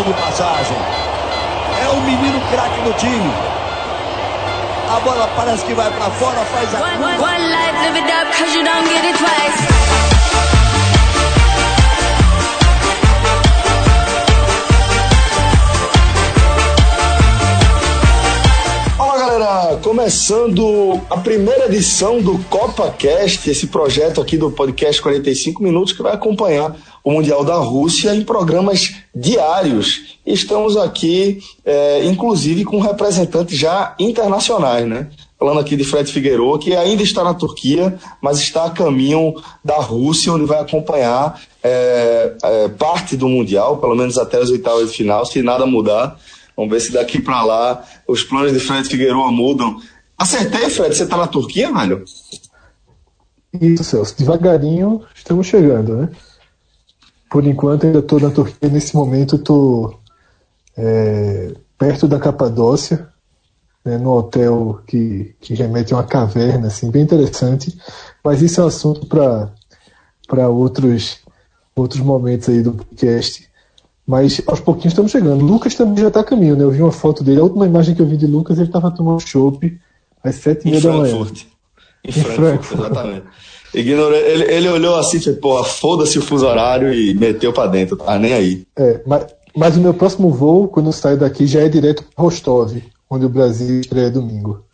diga-se de passagem. É o menino craque do time. A bola parece que vai para fora, faz a. One, one life, começando a primeira edição do CopaCast, esse projeto aqui do podcast 45 Minutos que vai acompanhar o Mundial da Rússia em programas diários. Estamos aqui, é, inclusive, com representantes já internacionais, né? Falando aqui de Fred Figueiredo, que ainda está na Turquia, mas está a caminho da Rússia, onde vai acompanhar é, é, parte do Mundial, pelo menos até as oitavas de final, se nada mudar. Vamos ver se daqui para lá os planos de Fred Figueiredo mudam. Acertei, Fred, você está na Turquia, velho? Isso, Celso. Devagarinho estamos chegando, né? Por enquanto ainda estou na Turquia, nesse momento estou é, perto da Capadócia, né, no hotel que, que remete a uma caverna, assim, bem interessante. Mas isso é um assunto para outros, outros momentos aí do podcast. Mas aos pouquinhos estamos chegando. Lucas também já está a caminho, né? Eu vi uma foto dele. A última imagem que eu vi de Lucas, ele estava tomando chopp às sete e meia da manhã. Em, em Frankfurt, Frankfurt, exatamente. Ignorou, ele, ele olhou assim, e falou, porra, foda-se o fuso horário e meteu pra dentro, tá nem aí. É, mas, mas o meu próximo voo, quando eu sair daqui, já é direto para Rostov, onde o Brasil estreia domingo.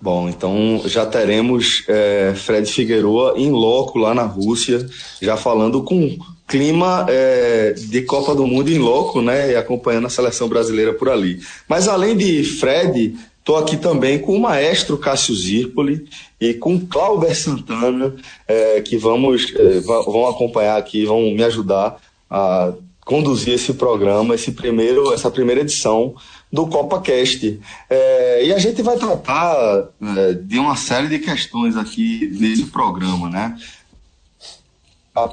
Bom, então já teremos é, Fred Figueroa em loco lá na Rússia, já falando com clima é, de Copa do Mundo em loco, né? E acompanhando a seleção brasileira por ali. Mas além de Fred, Estou aqui também com o maestro Cássio Zirpoli e com Cláudio Santana, é, que vamos, é, vão acompanhar aqui, vão me ajudar a conduzir esse programa, esse primeiro, essa primeira edição do CopaCast. É, e a gente vai tratar é, de uma série de questões aqui nesse programa, né? A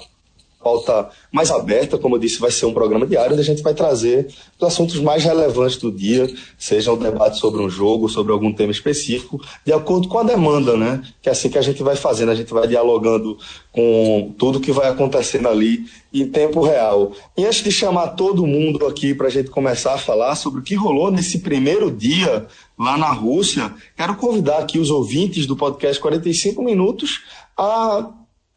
pauta mais aberta, como eu disse, vai ser um programa diário onde a gente vai trazer os assuntos mais relevantes do dia, seja um debate sobre um jogo, sobre algum tema específico, de acordo com a demanda, né? Que é assim que a gente vai fazendo, a gente vai dialogando com tudo que vai acontecendo ali em tempo real. E antes de chamar todo mundo aqui para a gente começar a falar sobre o que rolou nesse primeiro dia lá na Rússia, quero convidar aqui os ouvintes do podcast 45 Minutos a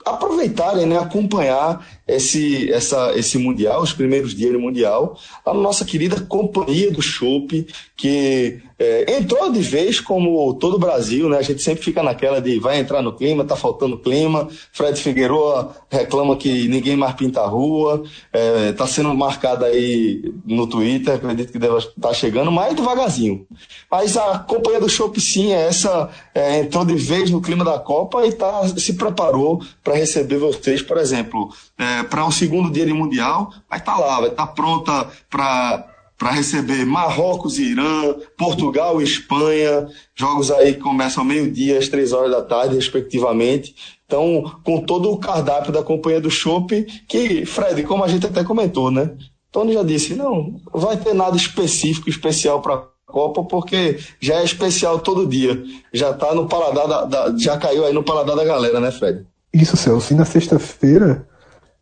aproveitarem, né, acompanhar esse, essa, esse Mundial, os primeiros dias do Mundial, a nossa querida Companhia do Chopp, que é, entrou de vez como todo o Brasil, né? A gente sempre fica naquela de vai entrar no clima, tá faltando clima. Fred Figueiredo reclama que ninguém mais pinta a rua, é, tá sendo marcado aí no Twitter, acredito que deve estar tá chegando, mas devagarzinho. Mas a Companhia do Chopp, sim, é essa é, entrou de vez no clima da Copa e tá, se preparou para receber vocês, por exemplo, é, para o segundo dia de Mundial, vai estar tá lá, vai estar tá pronta para para receber Marrocos e Irã, Portugal e Espanha, jogos aí que começam ao meio-dia, às três horas da tarde, respectivamente. Então, com todo o cardápio da companhia do Chopp, que, Fred, como a gente até comentou, né? Tony já disse, não, vai ter nada específico, especial para Copa, porque já é especial todo dia. Já tá no paladar da, da, já caiu aí no paladar da galera, né, Fred? Isso, Celso. E na sexta-feira,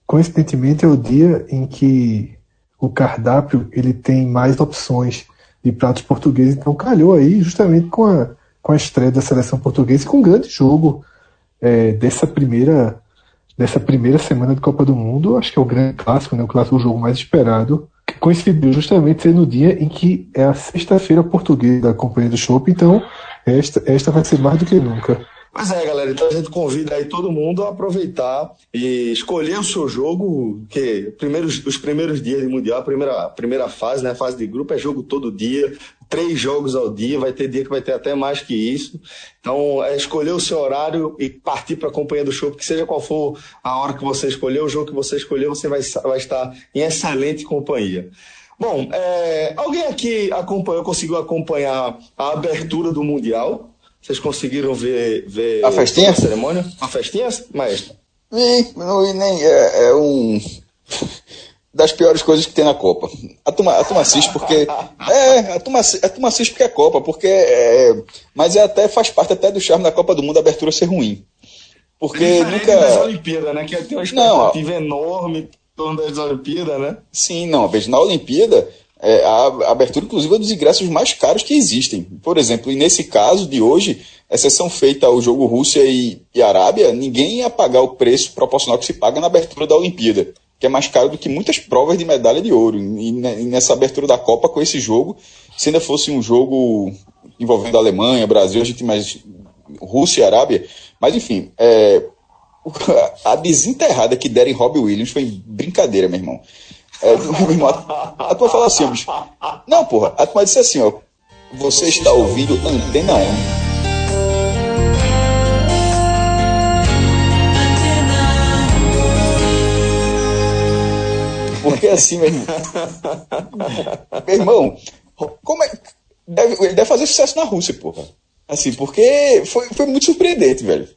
coincidentemente, é o dia em que o cardápio ele tem mais opções de pratos portugueses, então calhou aí justamente com a, com a estreia da seleção portuguesa e com um grande jogo é, dessa primeira dessa primeira semana de Copa do Mundo, acho que é o grande clássico, né, o clássico o jogo mais esperado, que coincidiu justamente no dia em que é a sexta-feira portuguesa da Companhia do Chopp, então esta, esta vai ser mais do que nunca. Mas é, galera, então a gente convida aí todo mundo a aproveitar e escolher o seu jogo, que primeiros, os primeiros dias de Mundial, a primeira, a primeira fase, né, a fase de grupo é jogo todo dia, três jogos ao dia, vai ter dia que vai ter até mais que isso. Então, é escolher o seu horário e partir para a companhia do show, que seja qual for a hora que você escolher, o jogo que você escolher, você vai, vai estar em excelente companhia. Bom, é, alguém aqui acompanhou, conseguiu acompanhar a abertura do Mundial? Vocês conseguiram ver, ver a festinha? A cerimônia? A festinha, maestro? Vi, não nem. É, é, um. Das piores coisas que tem na Copa. A turma, a turma assiste porque. É, a turma, a turma assiste porque é Copa, porque. É, mas é até, faz parte até do charme da Copa do Mundo a abertura ser ruim. Porque Diferente nunca. das Olimpíadas, né? Que tem uma expectativa não, enorme em torno das Olimpíadas, né? Sim, não. Veja, na Olimpíada, é, a abertura, inclusive, é dos ingressos mais caros que existem. Por exemplo, e nesse caso de hoje, exceção feita ao jogo Rússia e, e Arábia, ninguém ia pagar o preço proporcional que se paga na abertura da Olimpíada, que é mais caro do que muitas provas de medalha de ouro. E, e nessa abertura da Copa, com esse jogo, se ainda fosse um jogo envolvendo Alemanha, Brasil, a gente mais. Rússia e Arábia, mas enfim, é, a desenterrada que deram em Robbie Williams foi brincadeira, meu irmão. É, irmão a, a tua fala assim, bicho. Não, porra, a tua disse assim, ó. Você está ouvindo Antena 1. Porque assim, meu irmão. meu irmão, como é. Deve, ele deve fazer sucesso na Rússia, porra. Assim, porque foi, foi muito surpreendente, velho.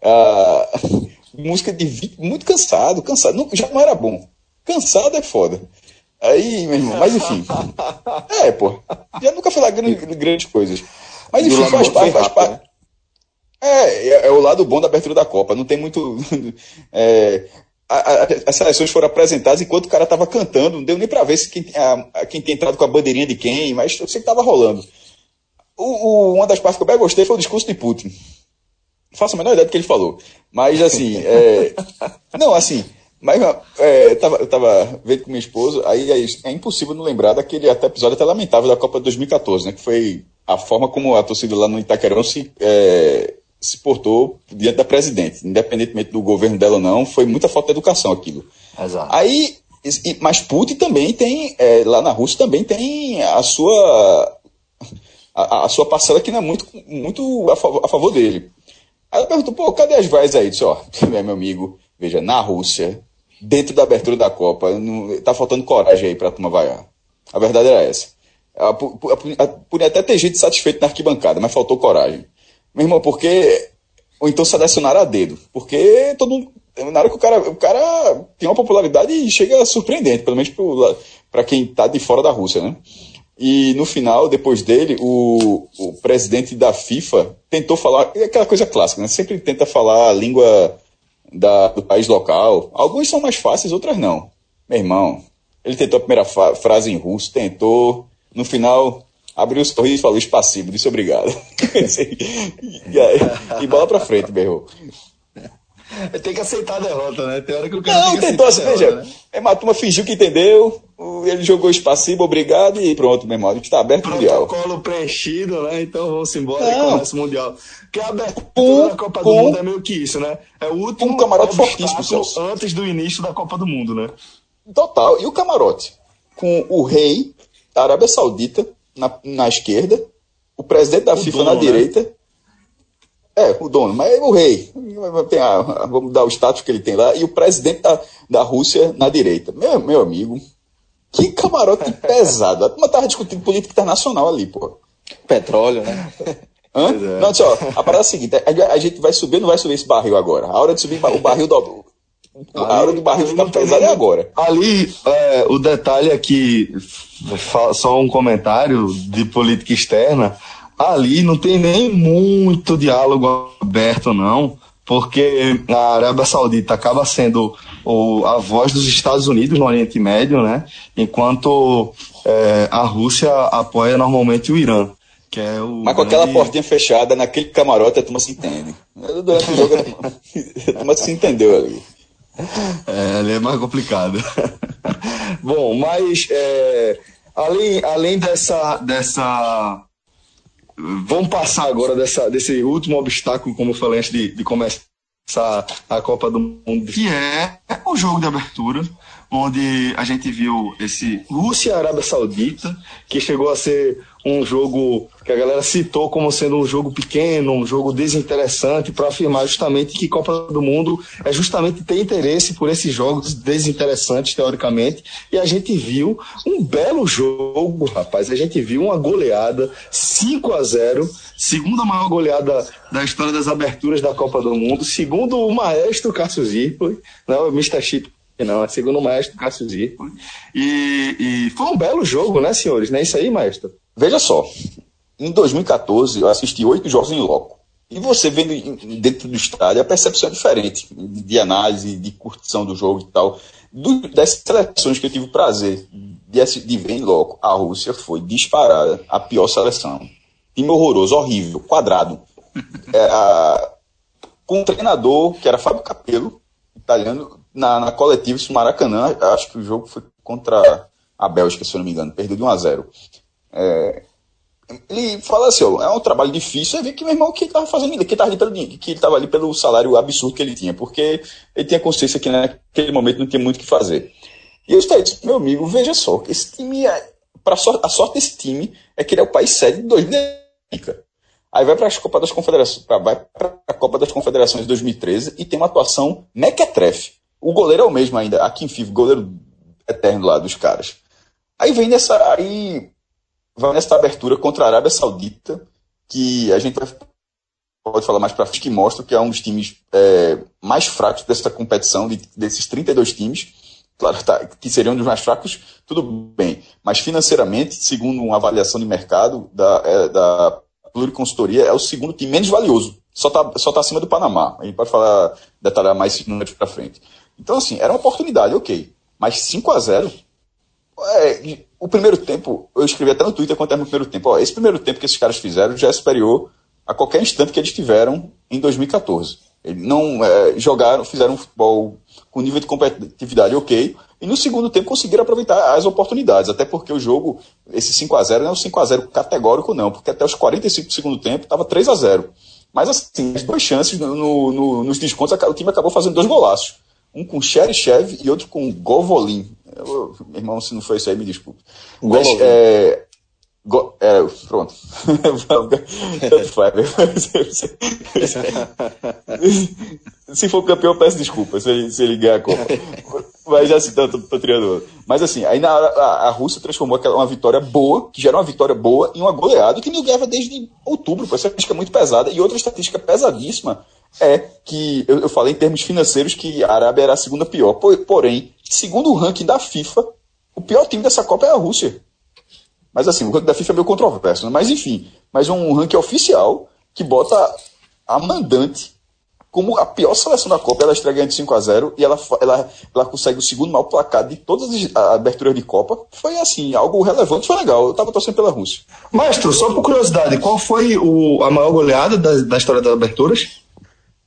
Ah, música de 20, muito cansado, cansado. Não, já não era bom. Cansado é foda. Aí, meu irmão, mas enfim. É, pô. Já nunca lá grandes, grandes coisas. Mas enfim, faz parte, faz parte. Né? É, é, é, o lado bom da abertura da Copa. Não tem muito. É, a, a, as seleções foram apresentadas enquanto o cara tava cantando. Não deu nem pra ver se quem, a, quem tem entrado com a bandeirinha de quem, mas eu sei que tava rolando. O, o, uma das partes que eu mais gostei foi o discurso de Putin faço a menor ideia do que ele falou. Mas, assim, é... não, assim, mas é, eu, tava, eu tava vendo com minha esposa, aí é, é, impossível não lembrar daquele até episódio até lamentável da Copa de 2014, né? Que foi a forma como a torcida lá no Itaquerão se, é, se portou diante da presidente. Independentemente do governo dela ou não, foi muita falta de educação aquilo. Exato. Aí, mas Putin também tem, é, lá na Rússia também tem a sua a, a, sua parcela que não é muito, muito a, favor, a favor dele. Aí ela perguntou, pô, cadê as vaias aí? Disse, ó, meu amigo, veja, na Rússia, dentro da abertura da Copa, não, tá faltando coragem aí pra turma vaiar. A verdade era essa. Podia até ter gente satisfeito na arquibancada, mas faltou coragem. Meu irmão, porque. Ou então selecionar a dedo. Porque todo mundo. Na hora que o cara. O cara tem uma popularidade e chega surpreendente, pelo menos para quem tá de fora da Rússia, né? E no final, depois dele, o, o presidente da FIFA tentou falar, é aquela coisa clássica, né? Sempre tenta falar a língua da, do país local. Alguns são mais fáceis, outras não. Meu irmão, ele tentou a primeira frase em russo, tentou. No final, abriu o sorriso e falou espacivo, disse obrigado. e, aí, e bola pra frente, berrou. Tem que aceitar a derrota, né? Tem hora que o cara. Não, tentou assim, veja. Né? É, a turma fingiu que entendeu, ele jogou espacivo, obrigado e pronto, meu irmão. A gente tá aberto Protocolo mundial. Protocolo preenchido, né? Então vamos embora Não. e começa o mundial. Porque a abertura da Copa do Mundo é meio que isso, né? É o último um camarote fortíssimo, antes do início da Copa do Mundo, né? Total. E o camarote? Com o rei da Arábia Saudita na, na esquerda, o presidente da o FIFA dono, na né? É, o dono, mas é o rei. A, vamos dar o status que ele tem lá. E o presidente da, da Rússia na direita. Meu, meu amigo, que camarote pesado. A turma tava discutindo política internacional ali, pô. Petróleo, né? Hã? É. Não, só, a parada é a seguinte: a, gente vai subir não vai subir esse barril agora. A hora de subir o barril do. A hora do barril ficar pesado é agora. Ali, é, o detalhe é que, só um comentário de política externa ali não tem nem muito diálogo aberto, não, porque a Arábia Saudita acaba sendo o, a voz dos Estados Unidos no Oriente Médio, né? Enquanto é, a Rússia apoia normalmente o Irã. Que é o Mas com grande... aquela portinha fechada, naquele camarote, a turma se entende. Durante o jogo, a turma se entendeu ali. É, ali é mais complicado. Bom, mas é, além, além dessa, dessa Vamos passar agora dessa, desse último obstáculo, como eu falei antes de, de começar a Copa do Mundo, que é o jogo de abertura. Onde a gente viu esse Rússia-Arábia Saudita, que chegou a ser um jogo que a galera citou como sendo um jogo pequeno, um jogo desinteressante, para afirmar justamente que Copa do Mundo é justamente ter interesse por esses jogos desinteressantes, teoricamente. E a gente viu um belo jogo, rapaz. A gente viu uma goleada 5 a 0 segunda maior goleada da história das aberturas da Copa do Mundo, segundo o maestro Cássio Zirpoli, né, o Mr. Chip não, é segundo o maestro Cássio Zirpoli. E, e foi um belo jogo, né, senhores? Não é isso aí, maestro? Veja só, em 2014 eu assisti oito jogos em loco. E você vendo dentro do estádio, a percepção é diferente de análise, de curtição do jogo e tal. Do, das seleções que eu tive o prazer de, de ver em loco, a Rússia foi disparada a pior seleção. Time horroroso, horrível, quadrado. É, a, com um treinador que era Fábio Capello, italiano, na, na coletiva, isso Maracanã, acho que o jogo foi contra a Bélgica, se eu não me engano, perdeu de 1 a 0 é, ele fala assim, ó, é um trabalho difícil, é ver que meu irmão que estava fazendo, que estava ali pelo que estava ali pelo salário absurdo que ele tinha, porque ele tinha consciência que naquele momento não tinha muito o que fazer. E eu disse, meu amigo, veja só, esse time é, para a sorte desse time é que ele é o país sede de 2010. Aí vai para a Copa das Confederações, vai para a Copa das Confederações de 2013 e tem uma atuação mequetrefe. O goleiro é o mesmo ainda, aqui em FIV, goleiro eterno lá dos caras. Aí vem nessa, aí vai nessa abertura contra a Arábia Saudita, que a gente vai, pode falar mais para frente, que mostra que é um dos times é, mais fracos dessa competição, de, desses 32 times. Claro tá, que seriam um dos mais fracos, tudo bem. Mas financeiramente, segundo uma avaliação de mercado da, é, da Pluriconsultoria, é o segundo time menos valioso. Só está só tá acima do Panamá. A gente pode falar, detalhar mais números para frente. Então, assim, era uma oportunidade, ok. Mas 5 a 0 é, o primeiro tempo, eu escrevi até no Twitter quanto era no primeiro tempo. Ó, esse primeiro tempo que esses caras fizeram já é superior a qualquer instante que eles tiveram em 2014. Eles não é, jogaram, fizeram um futebol com nível de competitividade ok, e no segundo tempo conseguiram aproveitar as oportunidades, até porque o jogo, esse 5 a 0 não é um 5 a 0 categórico não, porque até os 45 do segundo tempo estava 3 a 0 Mas assim, as duas chances no, no, nos descontos, o time acabou fazendo dois golaços. Um com Cherichev e outro com Govolin. Eu, meu irmão, se não foi isso aí, me desculpe. Mas, é, go, é, pronto. Tanto faz. se for campeão, peço desculpa se ele, se ele ganhar a Copa. Mas já assim, tô, tô, tô Mas assim, aí na, a, a Rússia transformou aquela, uma vitória boa, que já era uma vitória boa, em uma goleada que não ganhava desde outubro. Essa estatística muito pesada. E outra estatística pesadíssima é que eu, eu falei em termos financeiros que a Arábia era a segunda pior. Porém, segundo o ranking da FIFA, o pior time dessa Copa é a Rússia. Mas assim, o ranking da FIFA é meio controverso, né? mas enfim, mas um ranking oficial que bota a mandante como a pior seleção da Copa, ela estreia ganhando 5 a 0 e ela, ela, ela consegue o segundo maior placar de todas as aberturas de Copa. Foi assim, algo relevante, foi legal. Eu tava torcendo pela Rússia. Maestro, só por curiosidade, qual foi o, a maior goleada da, da história das aberturas?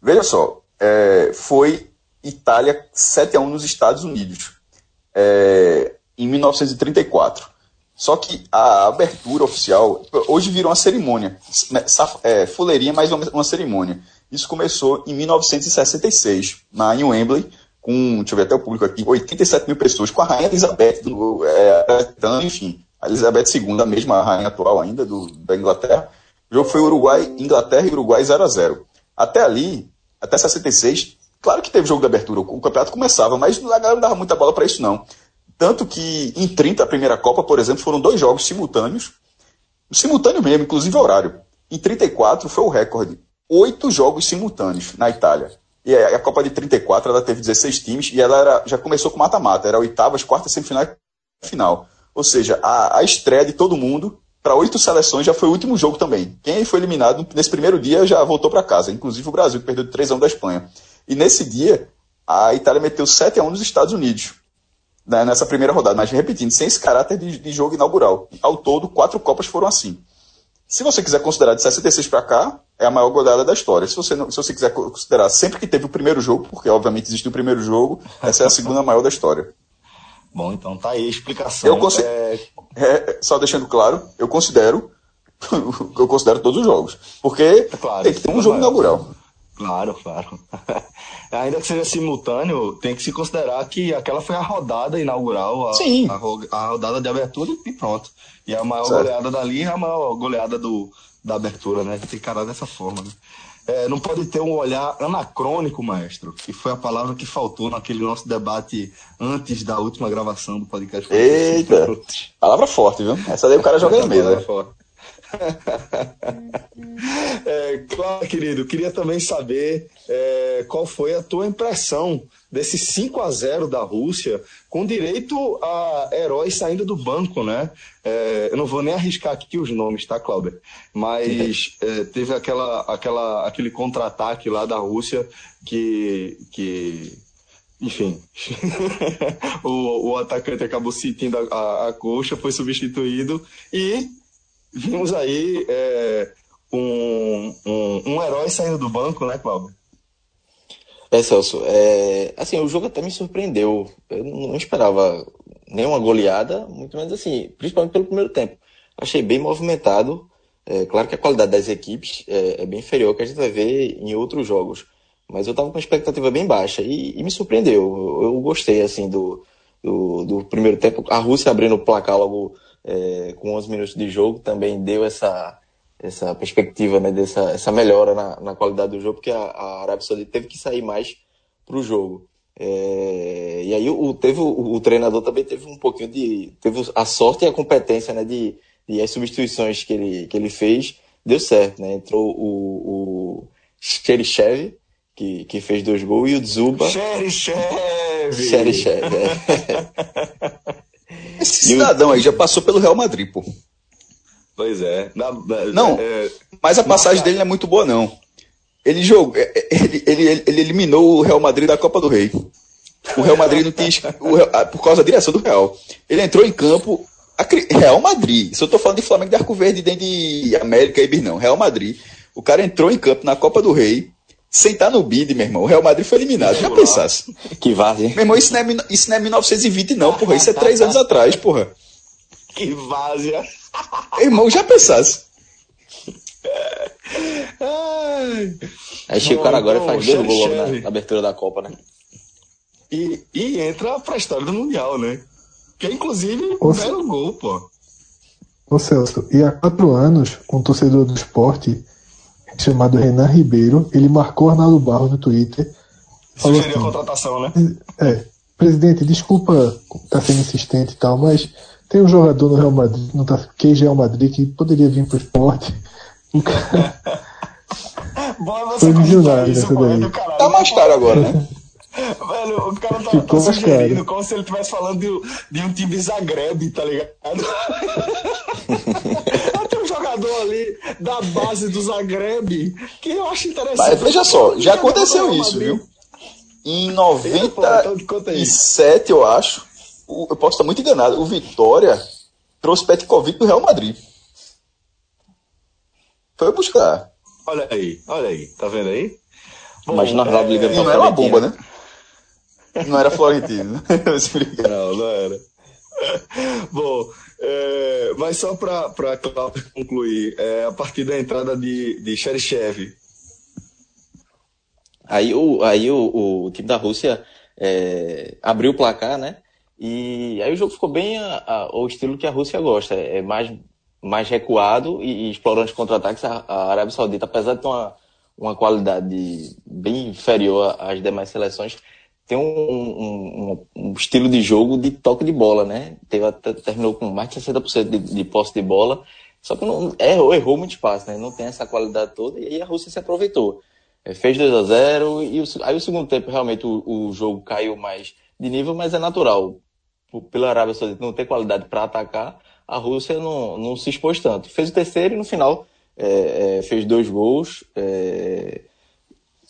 Veja só, é, foi Itália 7 a 1 nos Estados Unidos, é, em 1934. Só que a abertura oficial, hoje virou uma cerimônia, né, é, fuleirinha, mas uma, cerimônia. Isso começou em 1966, na, em Wembley, com, deixa eu ver até o público aqui, 87 mil pessoas, com a rainha Elizabeth, do, é, enfim, a Elizabeth II, a mesma rainha atual ainda do, da Inglaterra. O jogo foi Uruguai, Inglaterra e Uruguai 0 a 0 Até ali, até 66, claro que teve jogo de abertura, o campeonato começava, mas a galera não dava muita bola para isso não. Tanto que em 30, a primeira Copa, por exemplo, foram dois jogos simultâneos, simultâneo mesmo, inclusive horário. Em 34 foi o recorde oito jogos simultâneos na Itália. E a Copa de 34 ela teve 16 times e ela era, já começou com mata-mata, era oitavas, quartas, semifinal e final. Ou seja, a, a estreia de todo mundo para oito seleções já foi o último jogo também. Quem foi eliminado nesse primeiro dia já voltou para casa, inclusive o Brasil, que perdeu de 3 a 1 da Espanha. E nesse dia, a Itália meteu 7 a 1 nos Estados Unidos, né, nessa primeira rodada. Mas repetindo, sem esse caráter de, de jogo inaugural. Ao todo, quatro Copas foram assim. Se você quiser considerar de 66 para cá, é a maior goleada da história. Se você, não, se você quiser considerar sempre que teve o primeiro jogo, porque obviamente existiu o primeiro jogo, essa é a segunda maior da história. Bom, então tá aí a explicação. Eu é... É, só deixando claro, eu considero eu considero todos os jogos. Porque é claro, tem que ter um jogo inaugural. Claro, claro. Ainda que seja simultâneo, tem que se considerar que aquela foi a rodada inaugural, a, Sim. a, a rodada de abertura e pronto. E a maior Certo. goleada dali é a maior goleada do, da abertura, né? Tem que encarar dessa forma, né? É, não pode ter um olhar anacrônico, maestro, que foi a palavra que faltou naquele nosso debate antes da última gravação do podcast. Eita! Palavra forte, viu? Essa daí o cara joga na mesa. É, claro, querido, queria também saber é, qual foi a tua impressão desse 5 a 0 da Rússia, com direito a heróis saindo do banco, né? É, eu não vou nem arriscar aqui os nomes, tá, Cláudio? Mas é, teve aquela, aquela, aquele contra-ataque lá da Rússia que. que enfim, o, o atacante acabou sentindo a, a, a coxa, foi substituído e vimos aí é, um, um, um herói saindo do banco, né, Cláudio? É, Celso, é, assim, o jogo até me surpreendeu. Eu não esperava nenhuma goleada, muito menos assim, principalmente pelo primeiro tempo. Achei bem movimentado. É, claro que a qualidade das equipes é, é bem inferior ao que a gente vai ver em outros jogos. Mas eu estava com uma expectativa bem baixa e, e me surpreendeu. Eu, eu gostei, assim, do, do, do, primeiro tempo. A Rússia abrindo o placar logo é, com 11 minutos de jogo também deu essa, essa perspectiva, né, dessa essa melhora na, na qualidade do jogo, porque a, a Arábia Saudita teve que sair mais para o jogo. É, e aí o, teve, o, o, treinador também teve um pouquinho de. teve a sorte e a competência né, de, de as substituições que ele, que ele fez, deu certo. Né? Entrou o, o Cherichev, que, que fez dois gols, e o Dzuba. Cherichev! Cherichev, é. Esse cidadão aí já passou pelo Real Madrid, pô. Pois é. Na, na, não, é, mas a passagem dele não é muito boa, não. Ele jogou, ele, ele, ele, eliminou o Real Madrid da Copa do Rei. O Real Madrid não tinha. O, por causa da direção do Real. Ele entrou em campo. Real Madrid. Se eu tô falando de Flamengo de Arco Verde, nem de América e não. Real Madrid. O cara entrou em campo na Copa do Rei. Sem estar no bid, meu irmão. O Real Madrid foi eliminado. Já pensasse. Que vaze. Meu irmão, isso não, é, isso não é 1920, não, porra. Isso é três anos atrás, porra. Que várzea. Irmão, já pensasse. Aí chega o cara agora e faz dois gols na, na, abertura da Copa, né? E, e entra pra história do Mundial, né? Que é inclusive o belo gol, pô. Ô Celso, e há quatro anos, um torcedor do esporte chamado Renan Ribeiro, ele marcou Arnaldo Barros no Twitter. Sugeriu assim, a contratação, né? É, presidente, desculpa estar tá sendo insistente e tal, mas tem um jogador no Real Madrid, no QG Real Madrid, que poderia vir pro esporte. O cara. Foi milionário nessa daí. Caralho, tá mais caro agora, né? Velho, o cara tá, tá sugerindo como se ele estivesse falando de, de, um time Zagreb, tá ligado? Tem um jogador ali da base do Zagreb que eu acho interessante. Mas veja só, já aconteceu isso, viu? Em 97, eu acho, eu posso estar muito enganado, o Vitória trouxe Petkovic do Real Madrid. Foi buscar. Olha aí, olha aí, tá vendo aí? Bom, Mas na é, Liga não era uma bomba, né? Não era Florentino. não, não era. Bom, é, mas só para concluir, é, a partir da entrada de, de Cherichev. Aí, o, aí o, o time da Rússia é, abriu o placar, né? E aí o jogo ficou bem a, a, o estilo que a Rússia gosta. É mais, mais recuado e, e explorando os contra-ataques. A, a Arábia Saudita, apesar de ter uma, uma qualidade bem inferior às demais seleções, tem um, um, um, estilo de jogo de toque de bola, né? Teve até, terminou com mais de 60% de, de posse de bola, só que não, errou, errou muito espaço, né? Não tem essa qualidade toda, e aí a Rússia se aproveitou. É, fez 2 a 0 e o, aí o segundo tempo realmente o, o, jogo caiu mais de nível, mas é natural. Pela Arábia Saudita não ter qualidade para atacar, a Rússia não, não se expôs tanto. Fez o terceiro e no final é, é, fez dois gols, é,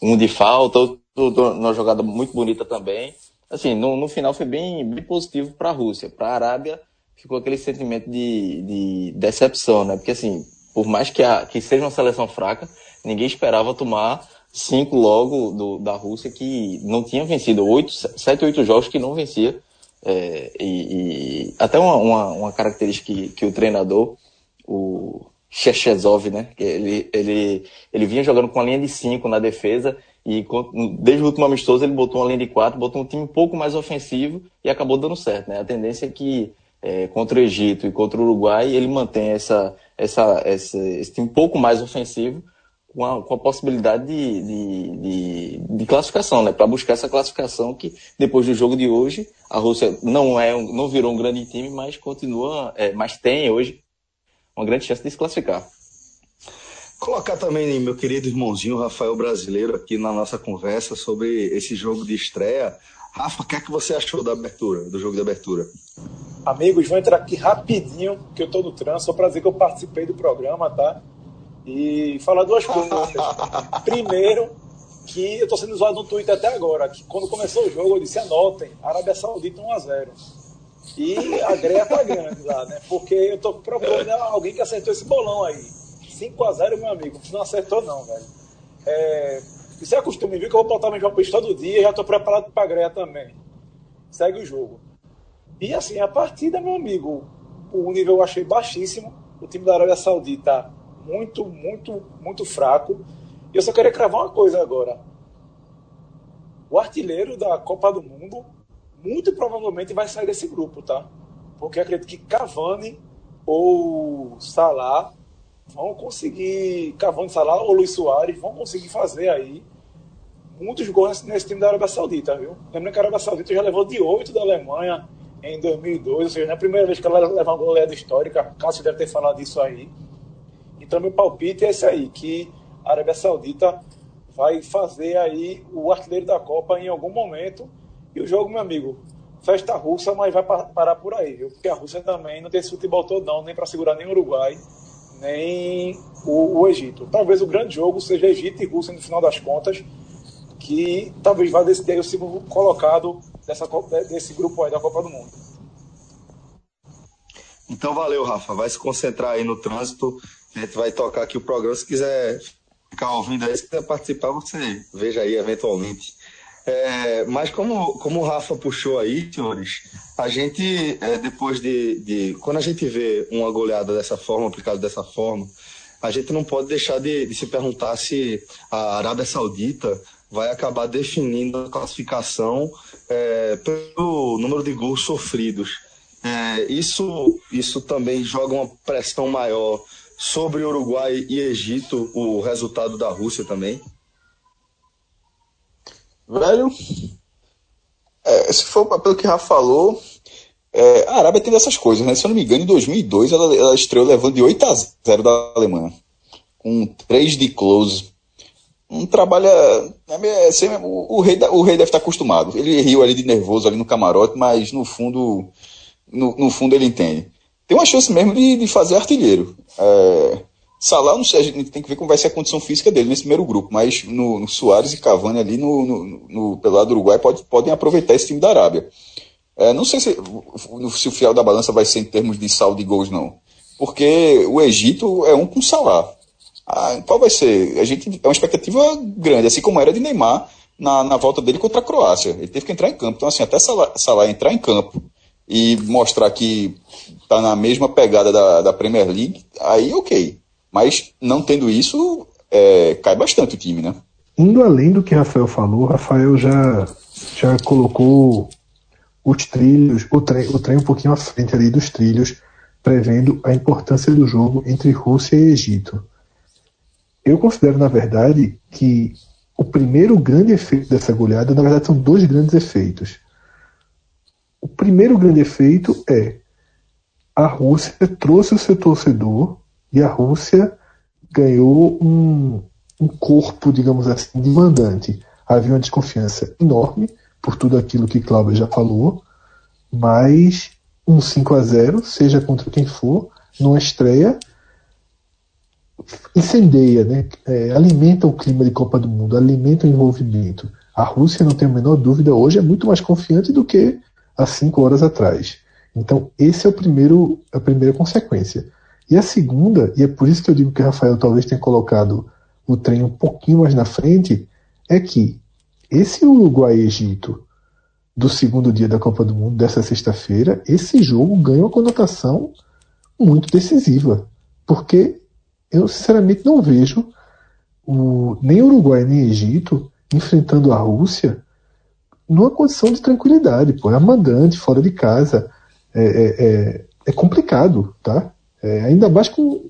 um de falta, outro uma jogada muito bonita também. Assim, no, no final foi bem, bem positivo para a Rússia. Para a Arábia ficou aquele sentimento de, de decepção, né? Porque assim, por mais que, a, que seja uma seleção fraca, ninguém esperava tomar cinco logo do, da Rússia que não tinha vencido oito, sete, oito jogos que não vencia. É, e, e, até uma, uma, uma, característica que, que o treinador, o Chechezov, né? Ele, ele, ele vinha jogando com a linha de 5 na defesa e desde o último amistoso ele botou uma linha de 4, botou um time um pouco mais ofensivo e acabou dando certo, né? A tendência é que é, contra o Egito e contra o Uruguai ele mantém essa, essa, essa, esse time um pouco mais ofensivo com a, com a possibilidade de, de, de, de classificação, né? Para buscar essa classificação que depois do jogo de hoje a Rússia não é não virou um grande time, mas continua, é, mas tem hoje uma grande chance de se classificar. Colocar também meu querido irmãozinho Rafael Brasileiro aqui na nossa conversa sobre esse jogo de estreia. Rafa, o que é que você achou da abertura, do jogo de abertura? Amigos, vou entrar aqui rapidinho, que eu estou no trânsito, só para dizer que eu participei do programa, tá? E falar duas coisas. Primeiro, que eu estou sendo usado no Twitter até agora, que quando começou o jogo eu disse, anotem, Arábia Saudita 1x0. E a greia tá grande lá, né? Porque eu tô procurando alguém que acertou esse bolão aí. 5x0, meu amigo. Não acertou, não, velho. É, você é costume vir que eu vou botar meu palpite todo dia e já tô preparado pra greia também. Segue o jogo. E assim, a partida, meu amigo, o nível eu achei baixíssimo. O time da Arábia Saudita muito, muito, muito fraco. E eu só queria cravar uma coisa agora. O artilheiro da Copa do Mundo muito provavelmente vai sair desse grupo, tá? Porque acredito que Cavani ou Salah vão conseguir, Cavani, Salah ou Luiz Soares vão conseguir fazer aí muitos gols nesse time da Arábia Saudita, viu? Lembrando que a Arábia Saudita já levou de 8 da Alemanha em 2002, ou seja, é a primeira vez que ela leva uma goleada histórica, Cássio deve ter falado disso aí. Então, meu palpite é esse aí, que a Arábia Saudita vai fazer aí o artilheiro da Copa em algum momento e o jogo, meu amigo, festa russa, mas vai parar por aí, viu? Porque a Rússia também não tem esse futebol todo, não, nem para segurar nem o Uruguai, nem o, o, Egito. Talvez o grande jogo seja Egito e Rússia no final das contas, que talvez vá decidir o segundo colocado dessa, desse grupo aí da Copa do Mundo. Então valeu, Rafa. Vai se concentrar aí no trânsito. A gente vai tocar aqui o programa. Se quiser ficar ouvindo aí, se quiser participar, você veja aí eventualmente. É, mas como, como o Rafa puxou aí, senhores, a gente, é, depois de, de, Quando a gente vê uma goleada dessa forma, aplicada dessa forma, a gente não pode deixar de, de se perguntar se a Arábia Saudita vai acabar definindo a classificação é, pelo número de gols sofridos. É, isso, isso também joga uma pressão maior sobre Uruguai e Egito, o resultado da Rússia também. Velho, é, se for pelo que Rafa falou, é, a Arábia tem dessas coisas, né? Se eu não me engano, em 2002 ela, ela estreou levando de 8 a 0 da Alemanha, com 3 de close. Um trabalho. É, é, assim, o, o, rei, o rei deve estar acostumado. Ele riu ali de nervoso ali no camarote, mas no fundo, no, no fundo ele entende. Tem uma chance mesmo de, de fazer artilheiro. É, Salah, não sei, a gente tem que ver como vai ser a condição física dele nesse primeiro grupo, mas no, no Soares e Cavani ali no, no, no, pelo lado do Uruguai pode, podem aproveitar esse time da Arábia. É, não sei se, se o fiel da balança vai ser em termos de saldo de gols, não. Porque o Egito é um com Salah. Ah, qual vai ser? A gente é uma expectativa grande, assim como era de Neymar na, na volta dele contra a Croácia. Ele teve que entrar em campo. Então, assim, até Salah, Salah entrar em campo e mostrar que está na mesma pegada da, da Premier League, aí ok. Mas não tendo isso, é, cai bastante o time, né? Indo além do que Rafael falou, Rafael já, já colocou os trilhos, o trem, o trem um pouquinho à frente ali dos trilhos, prevendo a importância do jogo entre Rússia e Egito. Eu considero, na verdade, que o primeiro grande efeito dessa goleada, na verdade, são dois grandes efeitos. O primeiro grande efeito é a Rússia trouxe o seu torcedor e a Rússia ganhou um, um corpo, digamos assim, de mandante. Havia uma desconfiança enorme por tudo aquilo que Cláudio já falou, mas um 5 a 0 seja contra quem for, numa estreia, incendeia, né? É, alimenta o clima de Copa do Mundo, alimenta o envolvimento. A Rússia, não tenho a menor dúvida, hoje é muito mais confiante do que há cinco horas atrás. Então, esse é o primeiro, a primeira consequência. E a segunda, e é por isso que eu digo que Rafael talvez tenha colocado o trem um pouquinho mais na frente, é que esse Uruguai Egito do segundo dia da Copa do Mundo, dessa sexta-feira, esse jogo ganha uma conotação muito decisiva. Porque eu sinceramente não vejo o, nem Uruguai nem Egito enfrentando a Rússia numa condição de tranquilidade. Pô. É mandante, fora de casa. É, é, é, é complicado, tá? É, ainda mais com,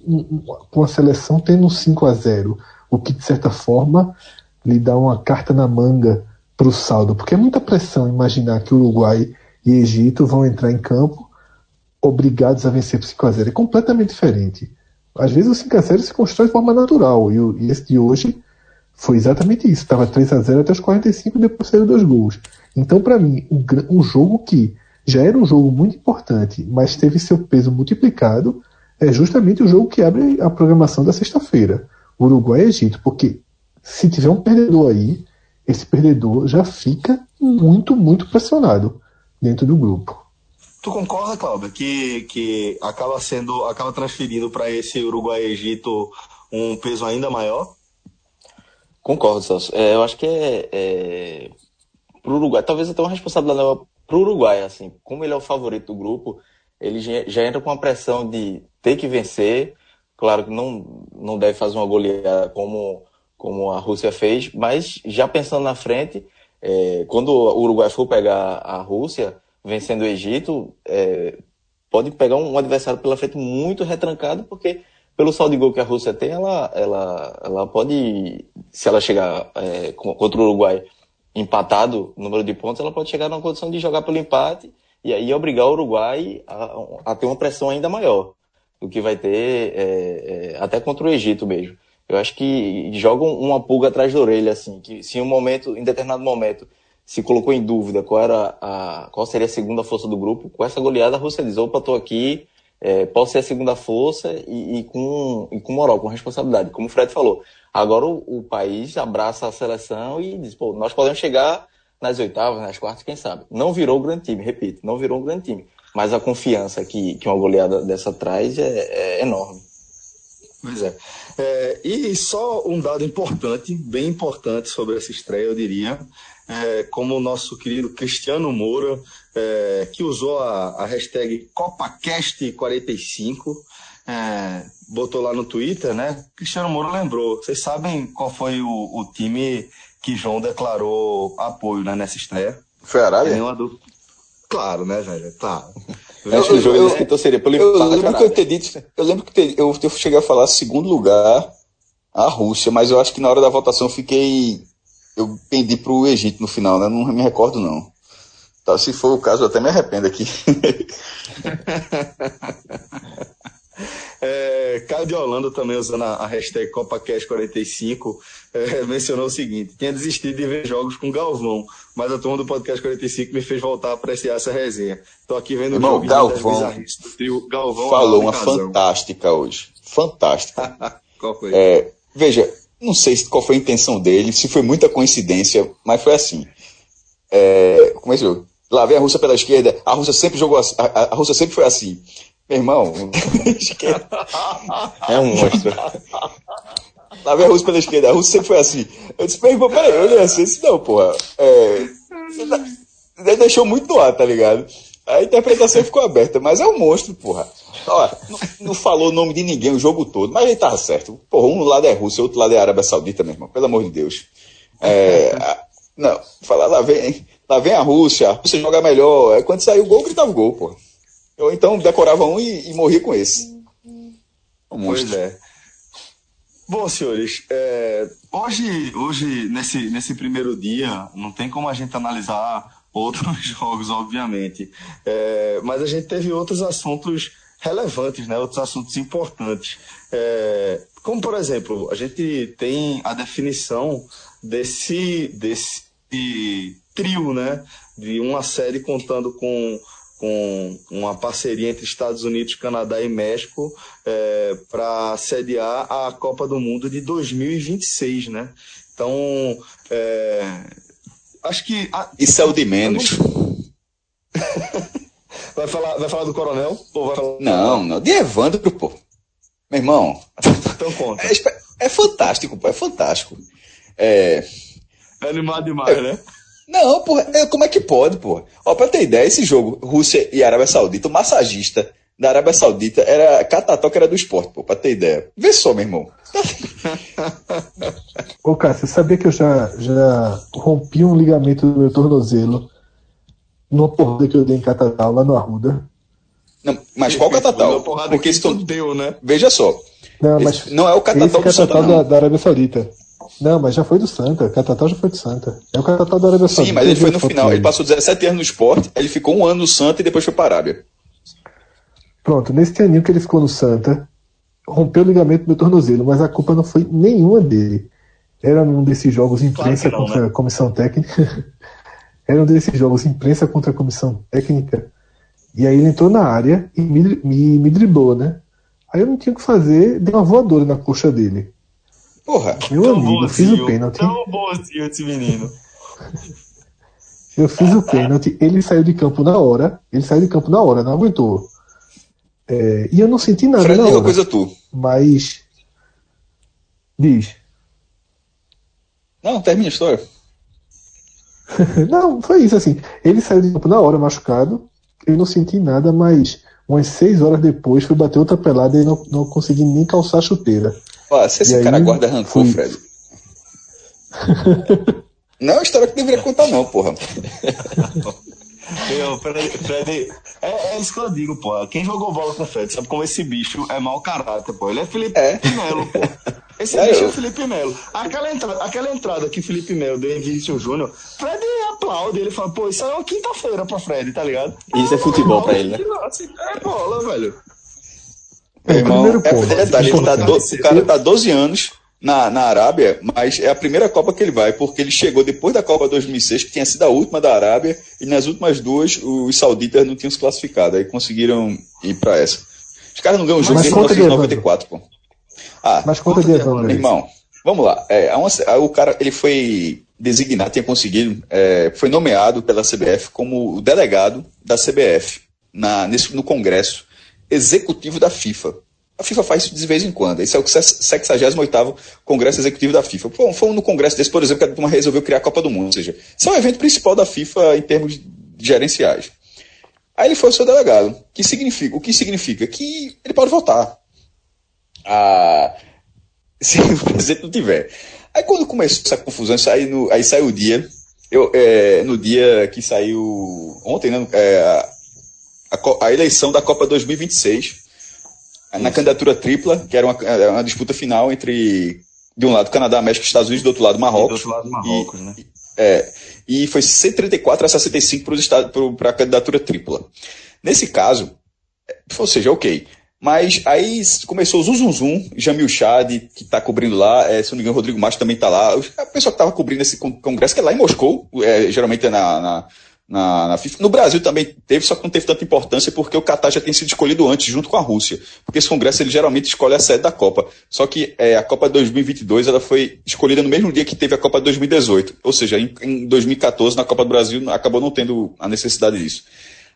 com a seleção tendo um 5 a 0 o que de certa forma lhe dá uma carta na manga para o saldo, porque é muita pressão imaginar que Uruguai e Egito vão entrar em campo obrigados a vencer por 5 a 0 É completamente diferente. Às vezes o 5 a 0 se constrói de forma natural, e, e esse de hoje foi exatamente isso. Estava 3 a 0 até os 45 e depois saíram dois gols. Então, para mim, um, um jogo que já era um jogo muito importante, mas teve seu peso multiplicado, é justamente o jogo que abre a programação da sexta-feira. Uruguai e Egito, porque se tiver um perdedor aí, esse perdedor já fica muito, muito pressionado dentro do grupo. Tu concorda, Cláudio, que, que acaba sendo, acaba transferindo para esse Uruguai e Egito um peso ainda maior? Concordo, Celso. É, eu acho que é, é para o Uruguai, talvez até uma responsabilidade para o Uruguai, assim, como ele é o favorito do grupo, ele já entra com a pressão de ter que vencer. Claro que não, não deve fazer uma goleada como, como a Rússia fez, mas já pensando na frente, é, quando o Uruguai for pegar a Rússia, vencendo o Egito, é, pode pegar um adversário pela frente muito retrancado, porque pelo saldo de gol que a Rússia tem, ela, ela, ela pode, se ela chegar é, contra o Uruguai empatado no número de pontos, ela pode chegar numa condição de jogar pelo empate e aí obrigar o Uruguai a, a ter uma pressão ainda maior do que vai ter é, é, até contra o Egito mesmo. Eu acho que jogam uma pulga atrás da orelha, assim, que se em um momento, em determinado momento, se colocou em dúvida qual era a, qual seria a segunda força do grupo, com essa goleada a Rússia diz, opa, tô aqui, é, ser a segunda força e, e, com, e com moral, com responsabilidade, como o Fred falou. Agora o, o país abraça a seleção e diz, pô, nós podemos chegar nas oitavas, nas quartas, quem sabe. Não virou um grande time, repito, não virou um grande time. Mas a confiança que, que uma goleada dessa traz é, é enorme. Pois é. é. E só um dado importante, bem importante sobre essa estreia, eu diria, é, como o nosso querido Cristiano Moura, é, que usou a, a hashtag CopaCast45, é, botou lá no Twitter, né? Cristiano Moura lembrou. Vocês sabem qual foi o, o time que João declarou apoio né, nessa estreia? Foi a Arábia? Claro, né, velho? Tá. Eu, eu, eu, eu, seria pelo eu, eu lembro que eu ter dito, eu lembro que eu, eu cheguei a falar segundo lugar a Rússia, mas eu acho que na hora da votação eu fiquei eu pendi pro Egito no final, né? Não me recordo não. Tá, se for o caso, eu até me arrependo aqui. É, Caio de Holanda também usando a, a hashtag CopaCast45 é, mencionou o seguinte: tinha desistido de ver jogos com Galvão, mas a turma do podcast 45 me fez voltar a apreciar essa resenha. Tô aqui vendo Irmão, o jogo Galvão, do trio Galvão falou uma fantástica hoje. Fantástica. qual foi? É, veja, não sei qual foi a intenção dele, se foi muita coincidência, mas foi assim. É, como é que Lá vem a Rússia pela esquerda, a Rússia sempre jogou assim, a, a Rússia sempre foi assim. Meu irmão, é um monstro. Lá vem a Rússia pela esquerda, a Rússia sempre foi assim. Eu disse, meu irmão, peraí, eu não assim não, porra. É, você deixou muito no ar, tá ligado? A interpretação ficou aberta, mas é um monstro, porra. Ó, não, não, falou o nome de ninguém o jogo todo, mas ele tava certo. Porra, um lado é Rússia, outro lado é Arábia Saudita, meu irmão, pelo amor de Deus. É, não, falar lá vem, lá vem a Rússia, a Rússia joga melhor. É quando saiu o gol, gritava o gol, porra. Eu então decorava um e, e morria com esse. Um monstro. Pois é. Bom, senhores, é, hoje, hoje nesse, nesse primeiro dia, não tem como a gente analisar outros jogos, obviamente. É, mas a gente teve outros assuntos relevantes, né? outros assuntos importantes. É, como, por exemplo, a gente tem a definição desse, desse trio, né? De uma série contando com com uma parceria entre Estados Unidos, Canadá e México é, para sediar a Copa do Mundo de 2026, né? Então, é, acho que... A, Isso é o de menos. vai, falar, vai falar do Coronel? Ou vai falar... Não, não, de Evandro, pô. Meu irmão... Então conta. É, é fantástico, pô, é fantástico. É... É animado demais, é, né? Não, porra, é, como é que pode, porra? Ó, pra ter ideia, esse jogo, Rússia e Arábia Saudita, o massagista da Arábia Saudita era Catató, que era do esporte, pô, pra ter ideia. Vê só, meu irmão. Ô, cara, você sabia que eu já, já rompi um ligamento do meu tornozelo numa porrada que eu dei em Catatal, lá no Arruda? Não, mas qual Catatal? Porque isso deu, né? Veja só. Não, mas não é o Catatal do Santa, da, da, Arábia Saudita. Não, mas já foi do Santa. Catatal já foi do Santa. É o Catatal da Arábia Saudita. Sim, mas ele foi no final. Ele passou 17 anos no esporte, ele ficou um ano no Santa e depois foi para a Arábia. Pronto, nesse aninho que ele ficou no Santa, rompeu o ligamento do meu tornozelo, mas a culpa não foi nenhuma dele. Era um desses jogos imprensa claro não, contra né? a comissão técnica. Era um desses jogos imprensa contra a comissão técnica. E aí ele entrou na área e me, me, me driblou, né? Aí eu não tinha o que fazer, dei uma voadora na coxa dele. Porra, meu amigo, bonzinho, fiz o pênalti. Tão bonzinho esse menino. eu fiz o pênalti, ele saiu de campo na hora. Ele saiu de campo na hora, não aguentou. É, e eu não senti nada Fred, na hora. coisa tu. Mas. Diz. Não, termina a história. não, foi isso assim. Ele saiu de campo na hora, machucado. Eu não senti nada, mas umas seis horas depois fui bater outra pelada e não, não consegui nem calçar a chuteira. Ó, se esse e cara guarda rancor, fui... Fred. não é uma história que deveria contar, não, porra. Eu, Fred, Fred é, é, isso que eu digo, pô. Quem jogou bola com o Fred sabe como esse bicho é mau caráter, pô. Ele é Felipe é. Melo, pô. Esse é bicho eu. é Felipe Melo. Aquela entrada, aquela entrada que Felipe Melo deu em Vinícius Júnior, Fred aplaude. Ele fala, pô, isso é uma quinta-feira pra Fred, tá ligado? Isso é futebol pra ele, né? É bola, velho. É, irmão, é, ponto, detalhe, ele tá do, o cara tá 12 anos na, na Arábia, mas é a primeira Copa que ele vai, porque ele chegou depois da Copa 2006, que tinha sido a última da Arábia, e nas últimas duas os sauditas não tinham se classificado, aí conseguiram ir para essa. Os caras não ganham o jogo desde 1994, pô. Ah, mas conta de Evandro. Irmão, vamos lá. É, o cara ele foi designado, tinha conseguido, é, foi nomeado pela CBF como o delegado da CBF na, nesse, no Congresso Executivo da FIFA. A FIFA faz isso de vez em quando. Esse é o 68 Congresso Executivo da FIFA. Foi no congresso desse, por exemplo, que a turma resolveu criar a Copa do Mundo. Ou seja, esse é o evento principal da FIFA em termos gerenciais. Aí ele foi o seu delegado. Que significa, o que significa? Que ele pode votar. Se o presidente não tiver. Aí quando começou essa confusão, aí, no, aí saiu o dia. Eu, é, no dia que saiu ontem, né, é, a, a eleição da Copa 2026 na candidatura tripla, que era uma, uma, disputa final entre, de um lado, Canadá, México e Estados Unidos, do outro lado, Marrocos. E do outro lado, Marrocos, e, né? É, e foi 134 a 65 para a candidatura tripla. Nesse caso, ou seja, ok. Mas aí começou o zum, zum, zum Jamil Chad, que está cobrindo lá, é, se não me engano, Rodrigo Macho também está lá. A pessoa que estava cobrindo esse congresso, que é lá em Moscou, é, geralmente é na, na na, na, FIFA. No Brasil também teve, só que não teve tanta importância porque o Qatar já tem sido escolhido antes, junto com a Rússia. Porque esse congresso ele geralmente escolhe a sede da Copa. Só que é, a Copa 2022 ela foi escolhida no mesmo dia que teve a Copa 2018. Ou seja, em, em 2014, na Copa do Brasil, acabou não tendo a necessidade disso.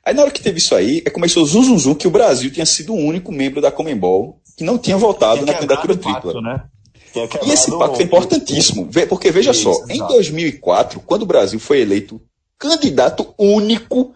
Aí na hora que teve isso aí, é começou o zum, zum, zum que o Brasil tinha sido o único membro da Comembol que não tinha votado na candidatura tripla. Né? E esse pacto é importantíssimo, porque veja Isso, só, exato. em 2004, quando o Brasil foi eleito candidato único,